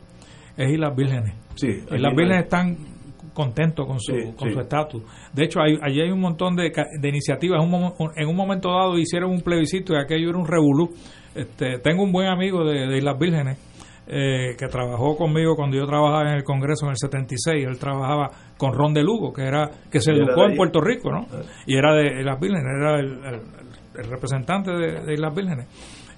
es Islas Vírgenes. Sí, Islas Vírgenes están contentos con su Sí, con sí. su estatus. De hecho, hay, allí hay un montón de, de iniciativas. Un en un momento dado hicieron un plebiscito y aquello era un revolú. Este, tengo un buen amigo de, de Islas Vírgenes eh, que trabajó conmigo cuando yo trabajaba en el Congreso en el 76. Él trabajaba con Ron de Lugo, que era que se educó en. Puerto Rico, ¿no? Y era de Islas Vírgenes, era el, el- el representante de, de Islas Vírgenes.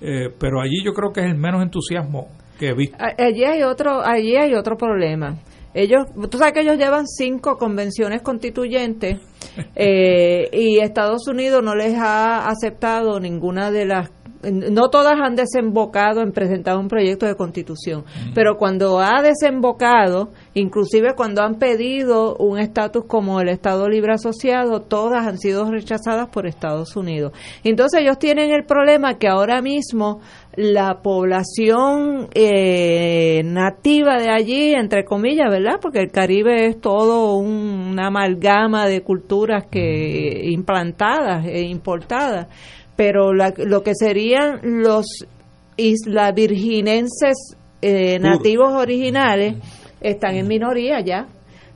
Eh, pero allí yo creo que es el menos entusiasmo que he visto. Allí hay otro, allí hay otro problema. Ellos, tú sabes que ellos llevan cinco convenciones constituyentes eh, y Estados Unidos no les ha aceptado ninguna de las no todas han desembocado en presentar un proyecto de constitución, pero cuando ha desembocado, inclusive cuando han pedido un estatus como el Estado Libre Asociado, todas han sido rechazadas por Estados Unidos. Entonces ellos tienen el problema que ahora mismo la población eh, nativa de allí, entre comillas, ¿verdad? Porque el Caribe es todo una amalgama de culturas que implantadas e importadas, pero lo que serían los isla virginenses eh, nativos originales están en minoría ya.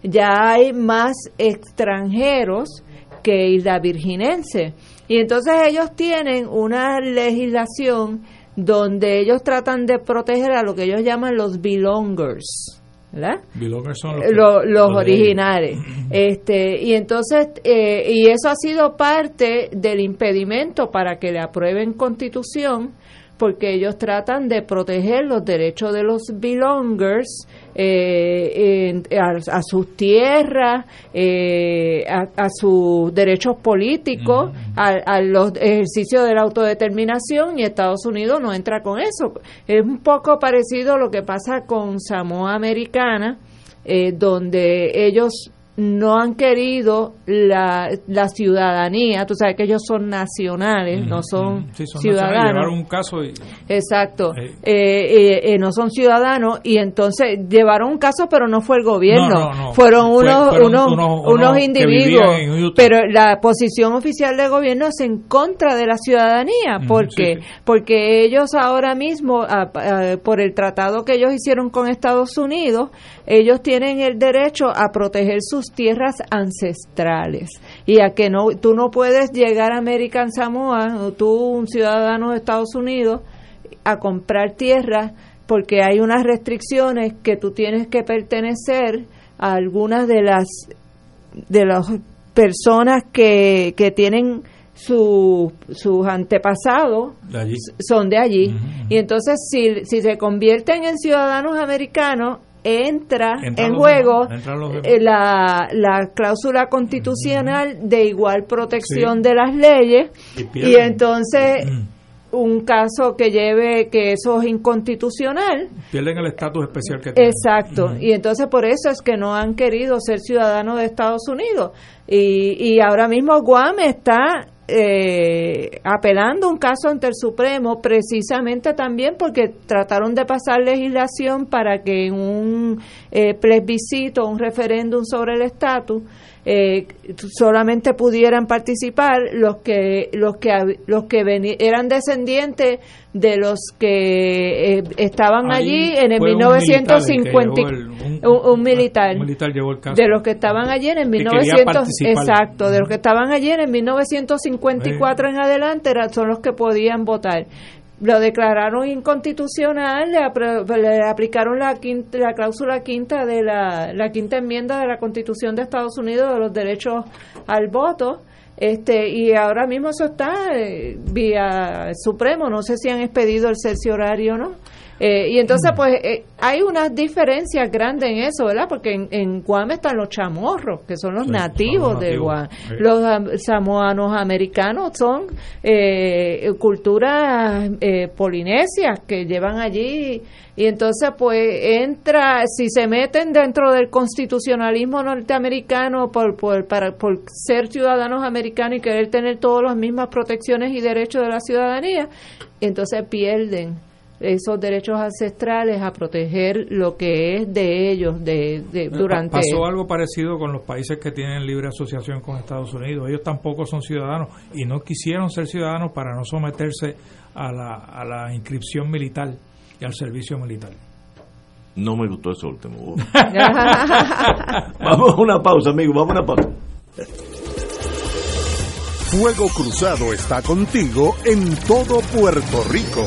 Ya hay más extranjeros que isla virginense. Y entonces ellos tienen una legislación donde ellos tratan de proteger a lo que ellos llaman los belongers. ¿Verdad? Son los, los, originales. este Y entonces, eh, y eso ha sido parte del impedimento para que le aprueben constitución, porque ellos tratan de proteger los derechos de los belongers eh, a, sus tierras, eh, a, sus derechos políticos, a, los ejercicios de la autodeterminación y Estados Unidos no entra con eso. Es un poco parecido a lo que pasa con Samoa Americana, eh, donde ellos no han querido la, la ciudadanía, tú sabes que ellos son nacionales, no son, ciudadanos. un caso Exacto, eh. Eh, eh, no son ciudadanos y entonces llevaron un caso pero no fue el gobierno, fueron unos, unos, unos, individuos, pero la posición oficial del gobierno es en contra de la ciudadanía, porque porque ellos ahora mismo, por el tratado que ellos hicieron con Estados Unidos, ellos tienen el derecho a proteger sus tierras ancestrales. Y a que no tú no puedes llegar a American Samoa o tú un ciudadano de Estados Unidos a comprar tierras porque hay unas restricciones que tú tienes que pertenecer a algunas de las de las personas que, que tienen sus antepasados son de allí. Y entonces, si, si se convierten en ciudadanos americanos, entra, en juego eh, la, la, cláusula constitucional de igual protección de las leyes y, entonces un caso que lleve que eso es inconstitucional. Pierden el estatus especial que tienen. Exacto. Y entonces por eso es que no han querido ser ciudadanos de Estados Unidos. Y, y ahora mismo Guam está eh, apelando un caso ante el Supremo precisamente también porque trataron de pasar legislación para que en un eh, plebiscito, un referéndum sobre el estatus, eh, solamente pudieran participar los que los que los que eran descendientes de los que eh, estaban allí en el 1950 un militar, de los que estaban allí en el 1900 exacto de los que estaban allí en el 1954 en adelante son los que podían votar lo declararon inconstitucional, le, aplicaron la, quinta, la cláusula quinta de la, la quinta enmienda de la Constitución de Estados Unidos de los derechos al voto. Este, y ahora mismo eso está eh, vía Supremo, no sé si han expedido el cerciorario o no. Eh, y entonces, pues, eh, hay unas diferencias grandes en eso, ¿verdad? Porque en, en, Guam están los chamorros, que son los nativos de Guam. Los samoanos americanos son eh, culturas eh, polinesias que llevan allí. Y entonces, pues, entra, si se meten dentro del constitucionalismo norteamericano por, por, para, por ser ciudadanos americanos y querer tener todas las mismas protecciones y derechos de la ciudadanía, entonces pierden esos derechos ancestrales a proteger lo que es de ellos de, durante pasó algo parecido con los países que tienen libre asociación con Estados Unidos. Ellos tampoco son ciudadanos y no quisieron ser ciudadanos para no someterse a la, a la inscripción militar y al servicio militar. No me gustó eso último vamos a una pausa amigo vamos a una pausa. Fuego Cruzado está contigo en todo Puerto Rico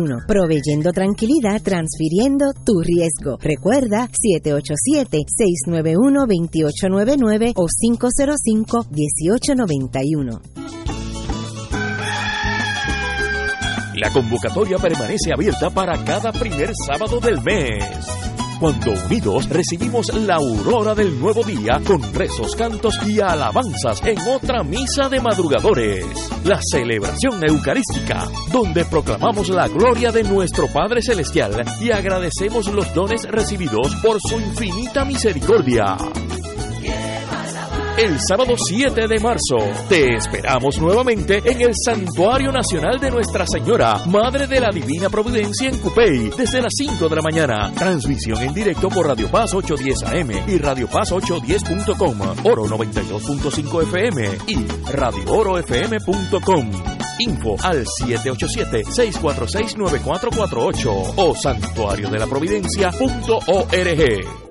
proveyendo tranquilidad, transfiriendo tu riesgo. Recuerda 787-691-2899 o 505-1891. La convocatoria permanece abierta para cada primer sábado del mes cuando unidos recibimos la aurora del nuevo día con rezos, cantos y alabanzas en otra misa de madrugadores, la celebración eucarística, donde proclamamos la gloria de nuestro Padre Celestial y agradecemos los dones recibidos por su infinita misericordia el sábado 7 de marzo. Te esperamos nuevamente en el Santuario Nacional de Nuestra Señora, Madre de la Divina Providencia en Cupey, desde las 5 de la mañana. Transmisión en directo por Radio Paz 810 AM y Radio Paz 810.com, Oro 92.5 FM y radioorofm.com. Info al 787-646-9448 o santuariodelaprovidencia.org.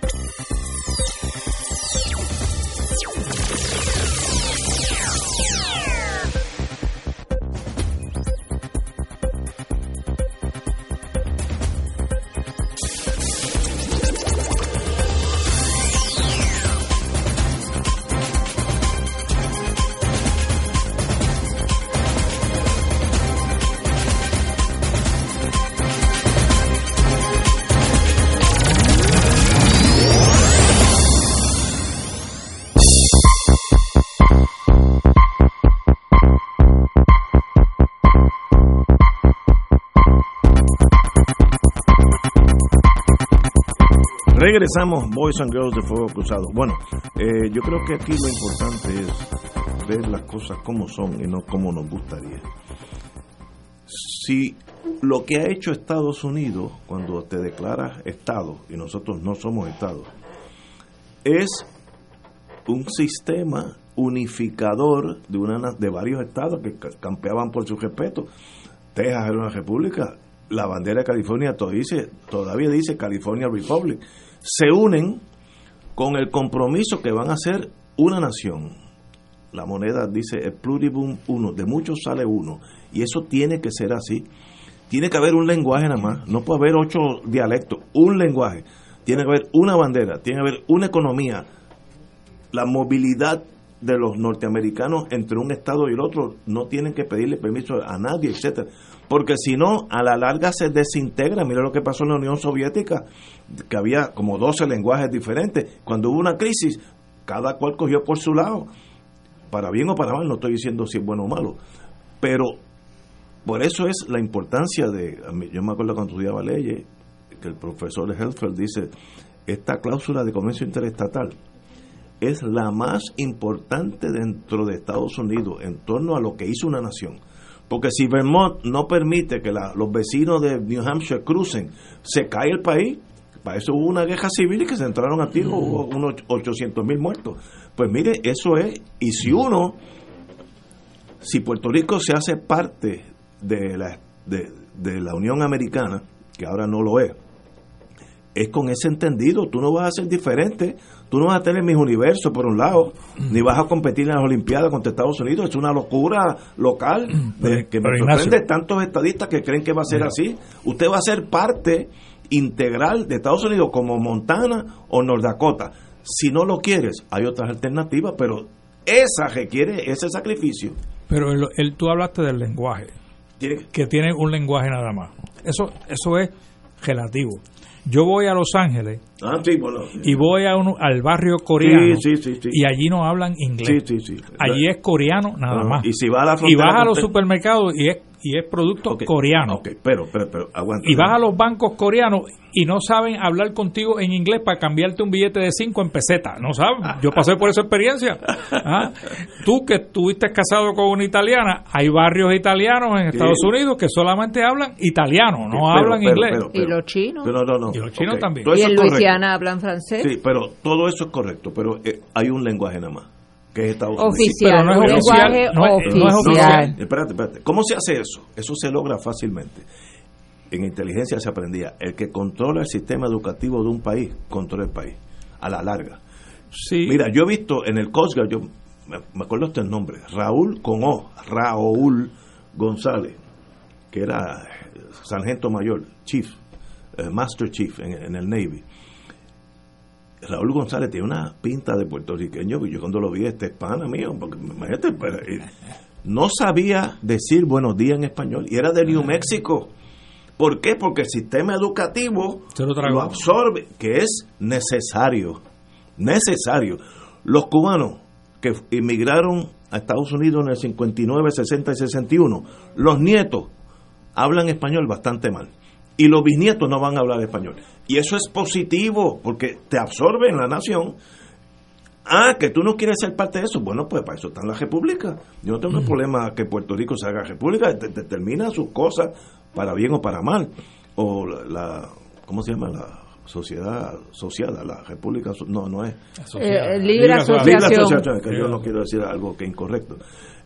Regresamos, Boys and Girls de Fuego Cruzado. Bueno, eh, yo creo que aquí lo importante es ver las cosas como son y no como nos gustaría. Si lo que ha hecho Estados Unidos cuando te declaras Estado, y nosotros no somos Estado, es un sistema unificador de, una, de varios estados que campeaban por su respeto. Texas era una república, la bandera de California todavía dice, todavía dice California Republic se unen con el compromiso que van a ser una nación. La moneda dice el pluribum uno, de muchos sale uno, y eso tiene que ser así. Tiene que haber un lenguaje nada más, no puede haber ocho dialectos, un lenguaje. Tiene que haber una bandera, tiene que haber una economía. La movilidad de los norteamericanos entre un estado y el otro no tienen que pedirle permiso a nadie, etcétera porque si no, a la larga se desintegra. Mira lo que pasó en la Unión Soviética, que había como 12 lenguajes diferentes. Cuando hubo una crisis, cada cual cogió por su lado, para bien o para mal, no estoy diciendo si es bueno o malo, pero por eso es la importancia de, yo me acuerdo cuando estudiaba leyes, que el profesor Helfeld dice, esta cláusula de comercio interestatal es la más importante dentro de Estados Unidos en torno a lo que hizo una nación porque si Vermont no permite que los vecinos de New Hampshire crucen, se cae el país. Para eso hubo una guerra civil y que se entraron a tiro, hubo unos 800 mil muertos. Pues mire, eso es, y si uno si Puerto Rico se hace parte de la, de, de la Unión Americana, que ahora no lo es, es con ese entendido. Tú no vas a ser diferente. Tú no vas a tener mis universos por un lado, ni vas a competir en las Olimpiadas contra Estados Unidos. Es una locura local de- que me sorprende tantos estadistas que creen que va a ser así. Usted va a ser parte integral de Estados Unidos como Montana o North Dakota. Si no lo quieres, hay otras alternativas, pero esa requiere ese sacrificio. Pero el, el- tú hablaste del lenguaje, que tiene un lenguaje nada más. Eso, eso es relativo. Yo voy a Los Ángeles Ah, sí, bueno. y voy a un- al barrio coreano Sí, y allí no hablan inglés. Allí es coreano nada más. Y si va a la Y vas a los supermercados y es, y es producto coreano. Ok, pero, pero, pero, aguanta. Y vas a los bancos coreanos y no saben hablar contigo en inglés para cambiarte un billete de 5 en peseta. No saben. Yo pasé por esa experiencia. Ah, Tú que estuviste casado con una italiana, hay barrios italianos en Estados Sí. Unidos que solamente hablan italiano, no Pero, hablan pero, inglés. pero, y los chinos. Pero no, no. Y los chinos también. Y en. Luisiana hablan francés. Sí, pero todo eso es correcto, pero eh, hay un lenguaje nada más, que es Estados Unidos. Oficial, Pero no es un oficial, lenguaje no es- no es oficial. Espérate, espérate. ¿Cómo se hace eso? Eso se logra fácilmente. En inteligencia se aprendía, el que controla el sistema educativo de un país, controla el país, a la larga. Sí. Mira, yo he visto en el Coast Guard, yo me, me acuerdo el nombre, Raúl con O, Raúl González, que era eh, sargento mayor, chief, eh, master chief en, en el Navy. Raúl González tiene una pinta de puertorriqueño, y yo cuando lo vi, este es pana mío, porque imagínate, no sabía decir buenos días en español, y era de New México. ¿Por qué? Porque el sistema educativo lo lo absorbe, que es necesario, necesario. Los cubanos que emigraron a Estados Unidos en el 59, 60 y 61, los nietos hablan español bastante mal. Y los bisnietos no van a hablar español. Y eso es positivo, porque te absorbe en la nación. Ah, que tú no quieres ser parte de eso. Bueno, pues para eso está en la República. Yo no tengo problema que Puerto Rico se haga República, te- determina sus cosas para bien o para mal. O la, la- ¿cómo se llama? La sociedad social, la República, no, no es. Eh, libre asociación. Libre asociación, que yo no quiero decir algo que es incorrecto.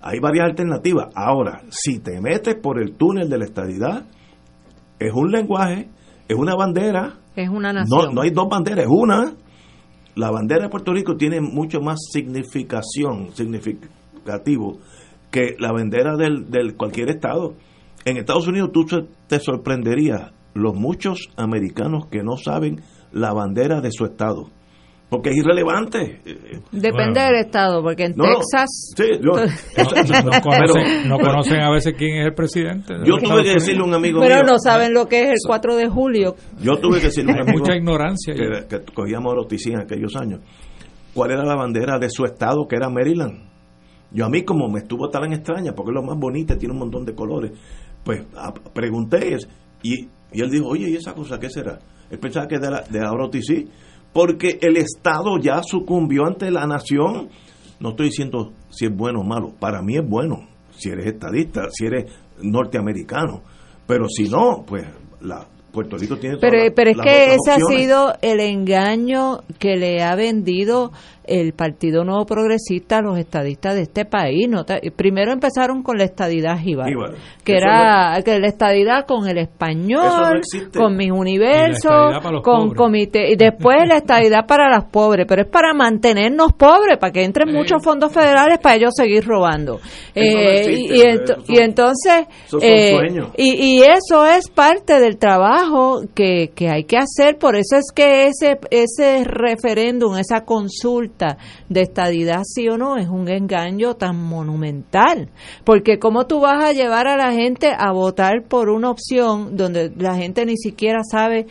Hay varias alternativas. Ahora, si te metes por el túnel de la estadidad, es un lenguaje, es una bandera, Es una no, nación. no hay dos banderas, es una. La bandera de Puerto Rico tiene mucho más significación, significativo, que la bandera del, del cualquier estado. En Estados Unidos tú te sorprenderías los muchos americanos que no saben la bandera de su estado, porque es irrelevante. Depende del estado, porque en No, no. Texas... Sí, yo- No, no conocen, Pero- no conocen a veces quién es el presidente. de Yo tuve que decirle a un amigo Pero mío, no saben lo que es el 4 de julio. Yo tuve que decirle a un amigo mucha ignorancia. que, que cogíamos en aquellos años, cuál era la bandera de su estado, que era Maryland. Yo a mí como me estuvo tan extraña, porque es lo más bonita, tiene un montón de colores, pues a- pregunté y, y él dijo, oye, ¿y esa cosa qué será? Él pensaba que era de, la, de Orotizí, porque el estado ya sucumbió ante la nación. No estoy diciendo si es bueno o malo, para mí es bueno, si eres estadista, si eres norteamericano, pero si no, pues la Puerto Rico tiene todas Pero, las- pero es las que ese ha sido el engaño que le ha vendido el Partido Nuevo Progresista los estadistas de este país. ¿no? Primero empezaron con la estadidad Jíbara. que Eso era que la estadidad con el español, no con mis universos, con pobres. comité, y después la estadidad para los pobres, pero es para mantenernos pobres, para que entren muchos fondos federales para ellos seguir robando. No Eh, existe, y, son- entonces... eh, y, y eso es parte del trabajo que, que hay que hacer, por eso es que ese, ese referéndum, esa consulta de estadidad sí o no es un engaño tan monumental, porque cómo tú vas a llevar a la gente a votar por una opción donde la gente ni siquiera sabe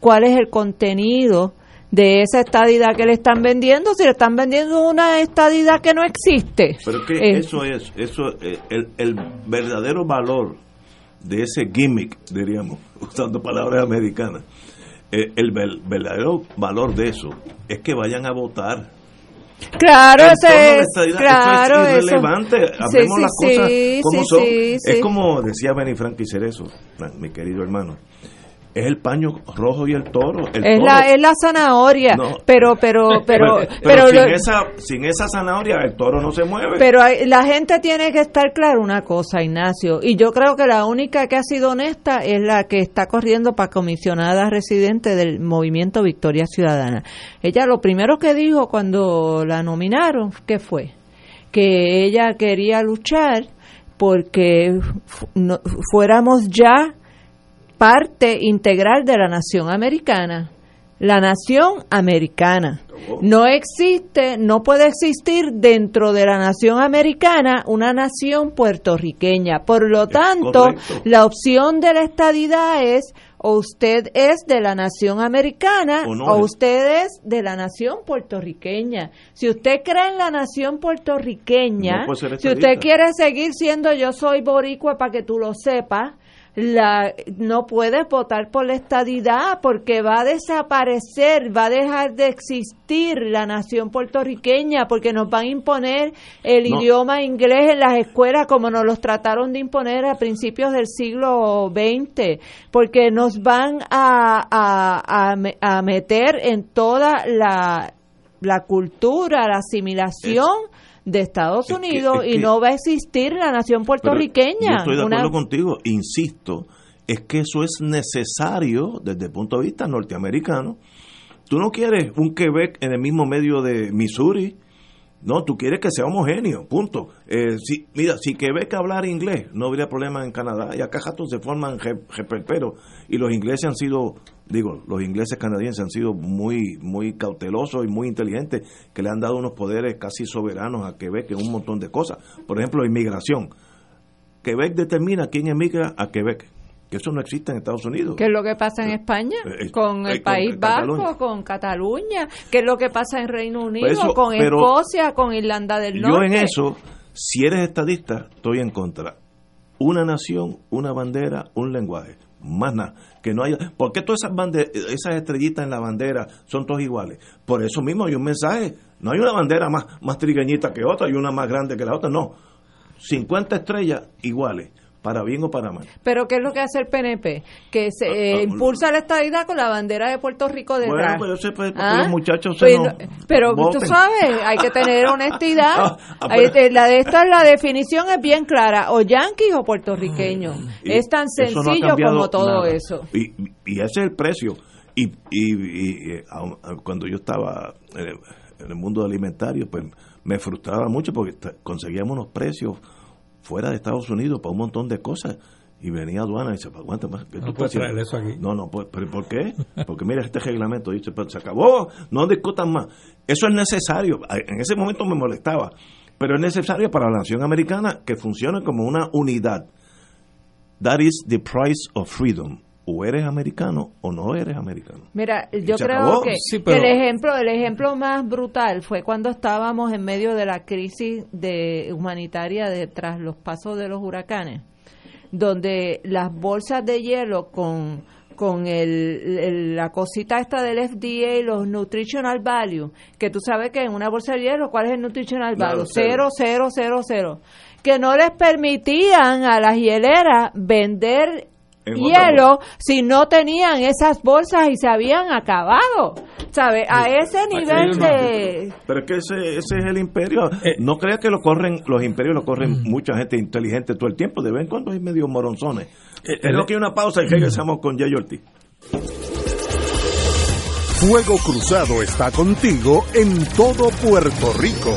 cuál es el contenido de esa estadidad que le están vendiendo, si le están vendiendo una estadidad que no existe. Pero que Eh, eso es, eso eh, el, el verdadero valor de ese gimmick, diríamos, usando palabras americanas, eh, el verdadero valor de eso es que vayan a votar. Claro, es, claro, eso es irrelevante. Hablemos sí, las cosas como son. Es como decía Benny Frank y Cerezo, mi querido hermano. Es el paño rojo y el toro. El es, toro. La, es la zanahoria, No. pero, pero, pero, pero, pero, sin, lo- esa, sin esa zanahoria el toro no se mueve. Pero hay- la gente tiene que estar claro una cosa, Ignacio, y yo creo que la única que ha sido honesta es la que está corriendo para comisionada residente del movimiento Victoria Ciudadana. Ella lo primero que dijo cuando la nominaron, ¿qué fue? Que ella quería luchar porque no- fuéramos ya parte integral de la nación americana. La nación americana. No existe, no puede existir dentro de la nación americana una nación puertorriqueña. Por lo tanto, la opción de la estadidad es o usted es de la nación americana O no o es. usted es de la nación puertorriqueña. Si usted cree en la nación puertorriqueña, No si usted quiere seguir siendo yo soy boricua para que tú lo sepas, la, no puedes votar por la estadidad porque va a desaparecer, va a dejar de existir la nación puertorriqueña porque nos van a imponer el No. idioma inglés en las escuelas como nos los trataron de imponer a principios del siglo XX, porque nos van a, a, a a meter en toda la, la cultura, la asimilación de Estados Unidos es y que- no va a existir la nación puertorriqueña. Yo estoy de Una- acuerdo contigo, insisto, es que eso es necesario desde el punto de vista norteamericano. Tú no quieres un Quebec en el mismo medio de Missouri, no, tú quieres que sea homogéneo, punto. Eh, si, mira, si Quebec hablara inglés, no habría problema en Canadá. Y acá jatos se forman reperperos. Y los ingleses han sido, digo, los ingleses canadienses han sido muy, muy cautelosos y muy inteligentes, que le han dado unos poderes casi soberanos a Quebec en un montón de cosas. Por ejemplo, inmigración. Quebec determina quién emigra a Quebec. Que eso no existe en Estados Unidos. ¿Qué es lo que pasa en España? eh, con el eh, con País Cataluña. Vasco, con Cataluña. ¿Qué es lo que pasa en Reino Unido? Pues eso, con Escocia, con Irlanda del Yo Norte. en eso, si eres estadista, estoy en contra. Una nación, una bandera, un lenguaje. Más nada. Que no haya. ¿Por qué todas esas, bande- esas estrellitas en la bandera son todas iguales? Por eso mismo hay un mensaje. No hay una bandera más, más trigueñita que otra y una más grande que la otra. No. 50 estrellas iguales. Para bien o para mal. Pero ¿qué es lo que hace el PNP? Que se eh, ah, impulsa la estadidad con la bandera de Puerto Rico detrás. Bueno, yo sé, pues, porque ¿Ah? los muchachos se Pues pero tú sabes, hay que tener honestidad. Ah, ah, pero- la de esta la definición es bien clara, o yanquis o puertorriqueños. Y Es tan eso no sencillo como todo nada. eso. Y, y ese es el precio. Y, y, cuando yo estaba en el, mundo alimentario, pues me frustraba mucho porque conseguíamos unos precios fuera de Estados Unidos para un montón de cosas. Y venía aduana y dice, "Pues, aguanta más. ¿qué No puedes traer haciendo?". eso aquí. No, no, pues, ¿pero por qué? Porque mira este reglamento, dice, "Pues, se acabó, no discutan más. Eso es necesario. En ese momento me molestaba, pero es necesario para la nación americana que funcione como una unidad. That is the price of freedom. O eres americano o no eres americano. Mira, yo creo acabó. que, Sí, que pero- el ejemplo, el ejemplo más brutal fue cuando estábamos en medio de la crisis de humanitaria de tras los pasos de los huracanes, donde las bolsas de hielo con con el, el- la cosita esta del FDA, los nutritional value, que tú sabes que en una bolsa de hielo, ¿cuál es el nutritional value? cero. Cero, cero, cero, cero. Que no les permitían a las hieleras vender hielo si no tenían esas bolsas y se habían acabado. ¿Sabe? A ese nivel de... Pero es que ese, ese es el imperio. No creas que lo corren, los imperios lo corren mucha gente inteligente todo el tiempo. De vez en cuando hay medio moronzones. Tenemos que ir a una pausa y regresamos con Jay Ortiz. Fuego Cruzado está contigo en todo Puerto Rico.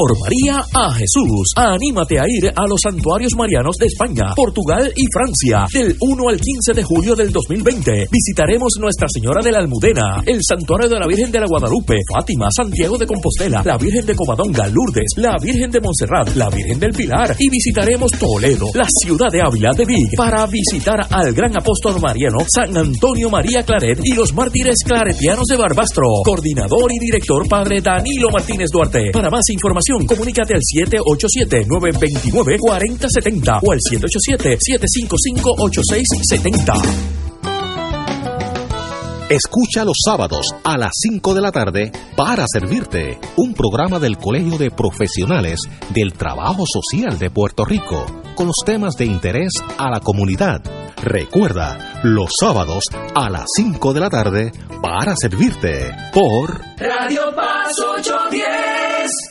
Por María a Jesús. Anímate a ir a los santuarios marianos de España, Portugal y Francia del 1 al 15 de julio del 2020. Visitaremos Nuestra Señora de la Almudena, el Santuario de la Virgen de la Guadalupe, Fátima, Santiago de Compostela, la Virgen de Covadonga, Lourdes, la Virgen de Montserrat, la Virgen del Pilar y visitaremos Toledo, la ciudad de Ávila de Vig, para visitar al gran apóstol mariano San Antonio María Claret y los mártires claretianos de Barbastro. Coordinador y director Padre Danilo Martínez Duarte. Para más información, comunícate al 787-929-4070 o al 787-755-8670. Escucha los sábados a las 5 de la tarde para servirte un programa del Colegio de Profesionales del Trabajo Social de Puerto Rico con los temas de interés a la comunidad. Recuerda, los sábados a las 5 de la tarde para servirte por Radio Paz 810 para cambiar el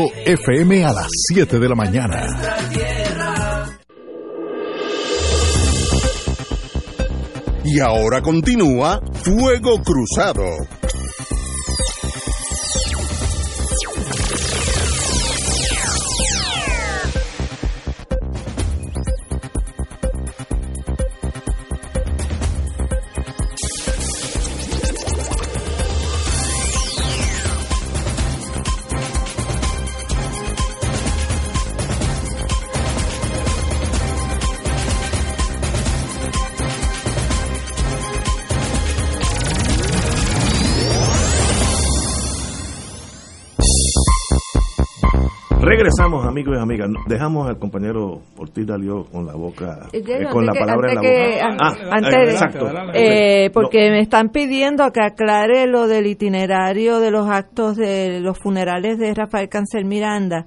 FM a las 7 de la mañana. Y ahora continúa Fuego Cruzado. Regresamos, amigos y amigas. Dejamos al compañero Ortiz Dalió con la boca, Eh, eh, con la que- palabra en la que- boca. Ah, antes de- exacto. Eh, porque me están pidiendo que aclare lo del itinerario de los actos de los funerales de Rafael Cancel Miranda.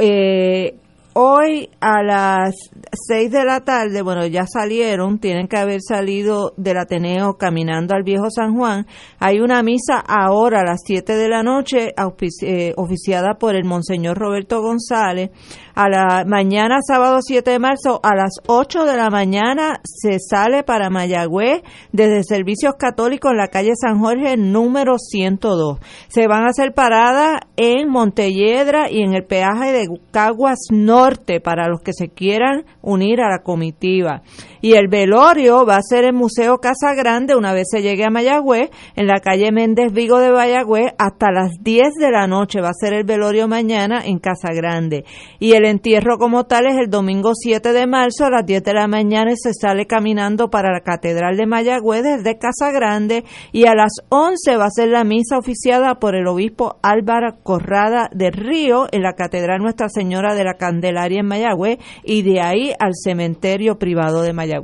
Eh, hoy a las 6 de la tarde, bueno, ya salieron, tienen que haber salido del Ateneo caminando al Viejo San Juan. Hay una misa ahora a las 7 de la noche, eh, oficiada por el Monseñor Roberto González. A la mañana, sábado 7 de marzo, a las 8 de la mañana, se sale para Mayagüez desde Servicios Católicos en la calle San Jorge número 102. Se van a hacer paradas en Montelledra y en el peaje de Caguas Norte para los que se quieran unir a la comitiva. Y el velorio va a ser en Museo Casa Grande una vez se llegue a Mayagüez, en la calle Méndez Vigo de Mayagüez, hasta las 10 de la noche. Va a ser el velorio mañana en Casa Grande. Y el entierro como tal es el domingo 7 de marzo a las 10 de la mañana y se sale caminando para la Catedral de Mayagüez desde Casa Grande y a las 11 va a ser la misa oficiada por el obispo Álvaro Corrada de Río en la Catedral Nuestra Señora de la Candelaria en Mayagüez y de ahí al cementerio privado de Mayagüez.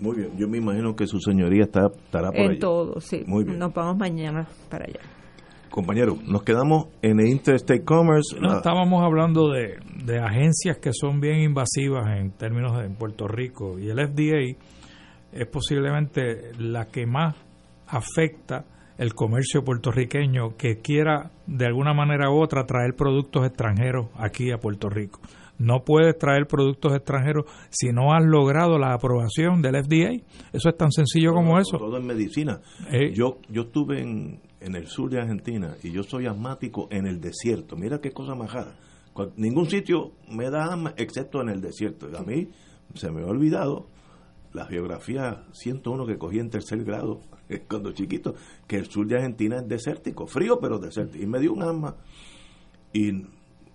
Muy bien, yo me imagino que su señoría está, estará por En allí. todo, sí. Muy bien. Nos vamos mañana para allá. Compañero, nos quedamos en el Interstate Commerce. No, La- estábamos hablando de, de agencias que son bien invasivas en términos de en Puerto Rico y el FDA es posiblemente la que más afecta el comercio puertorriqueño que quiera de alguna manera u otra traer productos extranjeros aquí a Puerto Rico. No puedes traer productos extranjeros si no has logrado la aprobación del FDA. Eso es tan sencillo como eso. Todo en medicina. Eh. Yo yo estuve en, en el sur de Argentina y yo soy asmático en el desierto. Mira qué cosa más rara. Ningún sitio me da asma excepto en el desierto. A mí se me ha olvidado la geografía 101 que cogí en tercer grado cuando chiquito, que el sur de Argentina es desértico, frío pero desértico. Y me dio un asma. Y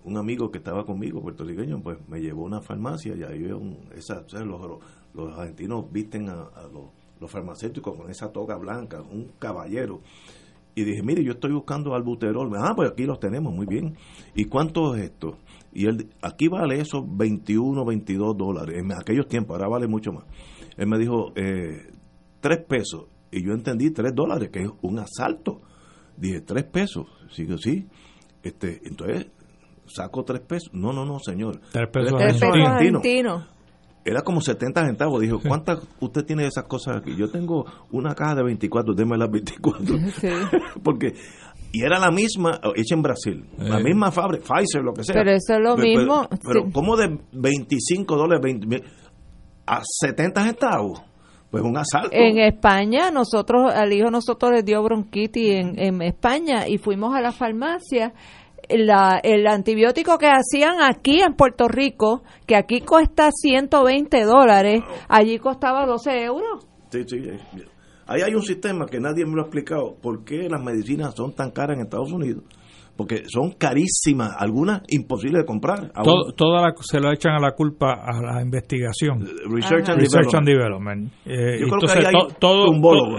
un amigo que estaba conmigo, puertorriqueño, pues me llevó a una farmacia y ahí un, esa, los, argentinos visten a, los farmacéuticos con esa toga blanca, un caballero. Y dije, mire, yo estoy buscando albuterol. Ah, pues aquí los tenemos, muy bien. ¿Y cuánto es esto? Y él, aquí vale eso 21, 22 dólares. En aquellos tiempos, ahora vale mucho más. Él me dijo, eh, 3 pesos. Y yo entendí 3 dólares, que es un asalto. Dije, 3 pesos. Sigo, sí. Este, entonces, saco tres pesos. No, no, no, señor. Tres pesos, Tres pesos argentinos. Era como 70 centavos. Dijo, ¿cuántas usted tiene de esas cosas aquí? Yo tengo una caja de 24, déme las 24. Sí. Porque, y era la misma, hecha en Brasil, la misma fábrica, Pfizer, lo que sea. Pero eso es lo Pero- mismo, Pero, pero sí. ¿cómo de 25 dólares 20, a 70 centavos? Pues un asalto. En España, nosotros, al hijo nosotros le dio bronquitis en, en España y fuimos a la farmacia. La, el antibiótico que hacían aquí en Puerto Rico, que aquí cuesta 120 dólares, allí costaba 12 euros. Sí, sí. eh, Ahí hay un sistema que nadie me lo ha explicado. ¿Por qué las medicinas son tan caras en Estados Unidos? Porque son carísimas, algunas imposibles de comprar. Todo, toda la- se lo echan a la culpa a la investigación. Research and Research Development. and Development. Eh, Yo creo que entonces, ahí hay to- todo,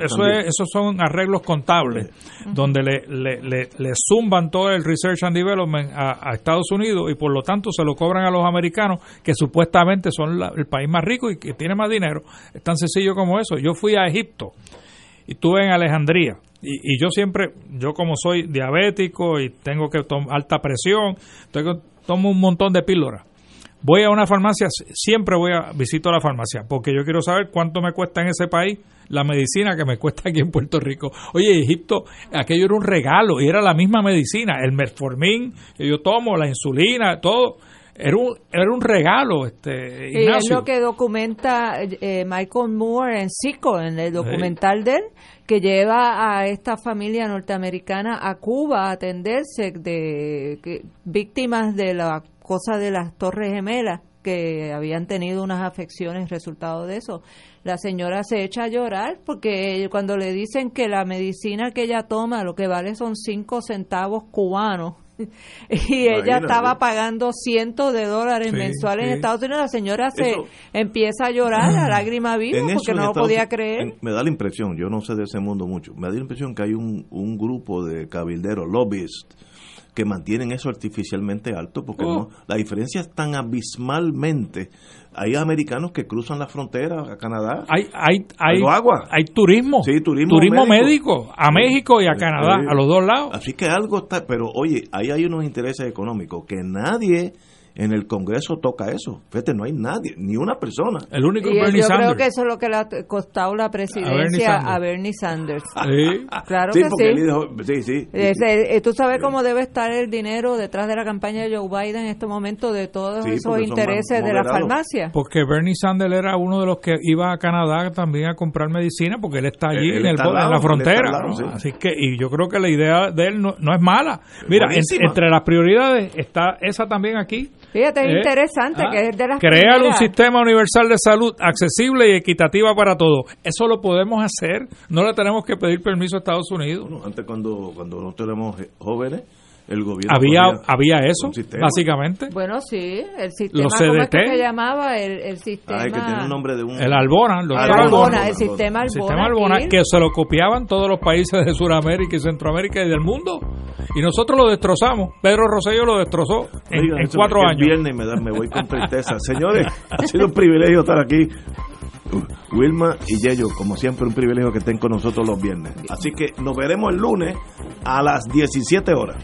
eso es- esos son arreglos contables, donde le, le, le, le zumban todo el Research and Development a, a Estados Unidos y por lo tanto se lo cobran a los americanos, que supuestamente son la- el país más rico y que tiene más dinero. Es tan sencillo como eso. Yo fui a Egipto y estuve en Alejandría. Y, y yo siempre, yo como soy diabético y tengo que tomar alta presión, tengo, tomo un montón de píldoras. Voy a una farmacia, siempre voy a visito la farmacia, porque yo quiero saber cuánto me cuesta en ese país la medicina que me cuesta aquí en Puerto Rico. Oye, Egipto, aquello era un regalo y era la misma medicina, el metformin que yo tomo, la insulina, todo. Era un, era un regalo, este, Y es Ignacio. lo que documenta eh, Michael Moore en Zico, en el documental de él, que lleva a esta familia norteamericana a Cuba a atenderse de víctimas de la cosa de las Torres Gemelas que habían tenido unas afecciones resultado de eso. La señora se echa a llorar porque cuando le dicen que la medicina que ella toma lo que vale son cinco centavos cubanos y ella Imagínate. estaba pagando cientos de dólares Sí, mensuales en. Estados Unidos, la señora se Eso- empieza a llorar a lágrima viva porque no lo podía creer. en- me da la impresión, yo no sé de ese mundo mucho, me da la impresión que hay un, un grupo de cabilderos, lobbyists, que mantienen eso artificialmente alto, porque Oh. no, la diferencia es tan abismalmente. Hay americanos que cruzan la frontera a Canadá. Hay, hay, hay, agua. hay turismo, Sí, turismo médico. a México y a Canadá, Sí. a los dos lados. Así que algo está, pero oye, ahí hay unos intereses económicos que nadie en el Congreso toca eso. Fíjate, no hay nadie, ni una persona. El único Y yo creo que eso es lo que le ha costado la presidencia Sanders. a Bernie Sanders. Sí. Claro Sí, que porque sí. él dijo- sí, sí. Ese- eh, tú sabes cómo debe estar el dinero detrás de la campaña de Joe Biden en este momento de todos Sí, esos intereses de la farmacia. Porque Bernie Sanders era uno de los que iba a Canadá también a comprar medicina, porque él está allí Él en, el, está en la frontera. lado, ¿no? sí. Así que, y yo creo que la idea de él no, no es mala. Mira, en- entre las prioridades está esa también aquí. Fíjate, es Eh, interesante ah, que es de las Crear un sistema universal de salud accesible y equitativa para todos. Eso lo podemos hacer. No le tenemos que pedir permiso a Estados Unidos. Bueno, antes cuando, cuando no tenemos jóvenes, el gobierno Había, había eso, sistema. básicamente. Bueno, sí, el sistema, Los ¿cómo es que CDT? se llamaba? El, el sistema... Ay, que tiene un nombre de un... El Albona, el doctor El Albona, Albona. el sistema El Albona sistema Albona, que se lo copiaban todos los países de Sudamérica y Centroamérica y del mundo. Y nosotros lo destrozamos. Pedro Rosselló lo destrozó en, Oigan, en eso cuatro años. viernes y me, da- me voy con tristeza. Señores, ha sido un privilegio estar aquí. Wilma y Yello, como siempre, un privilegio que estén con nosotros los viernes. Así que nos veremos el lunes a las 17 horas.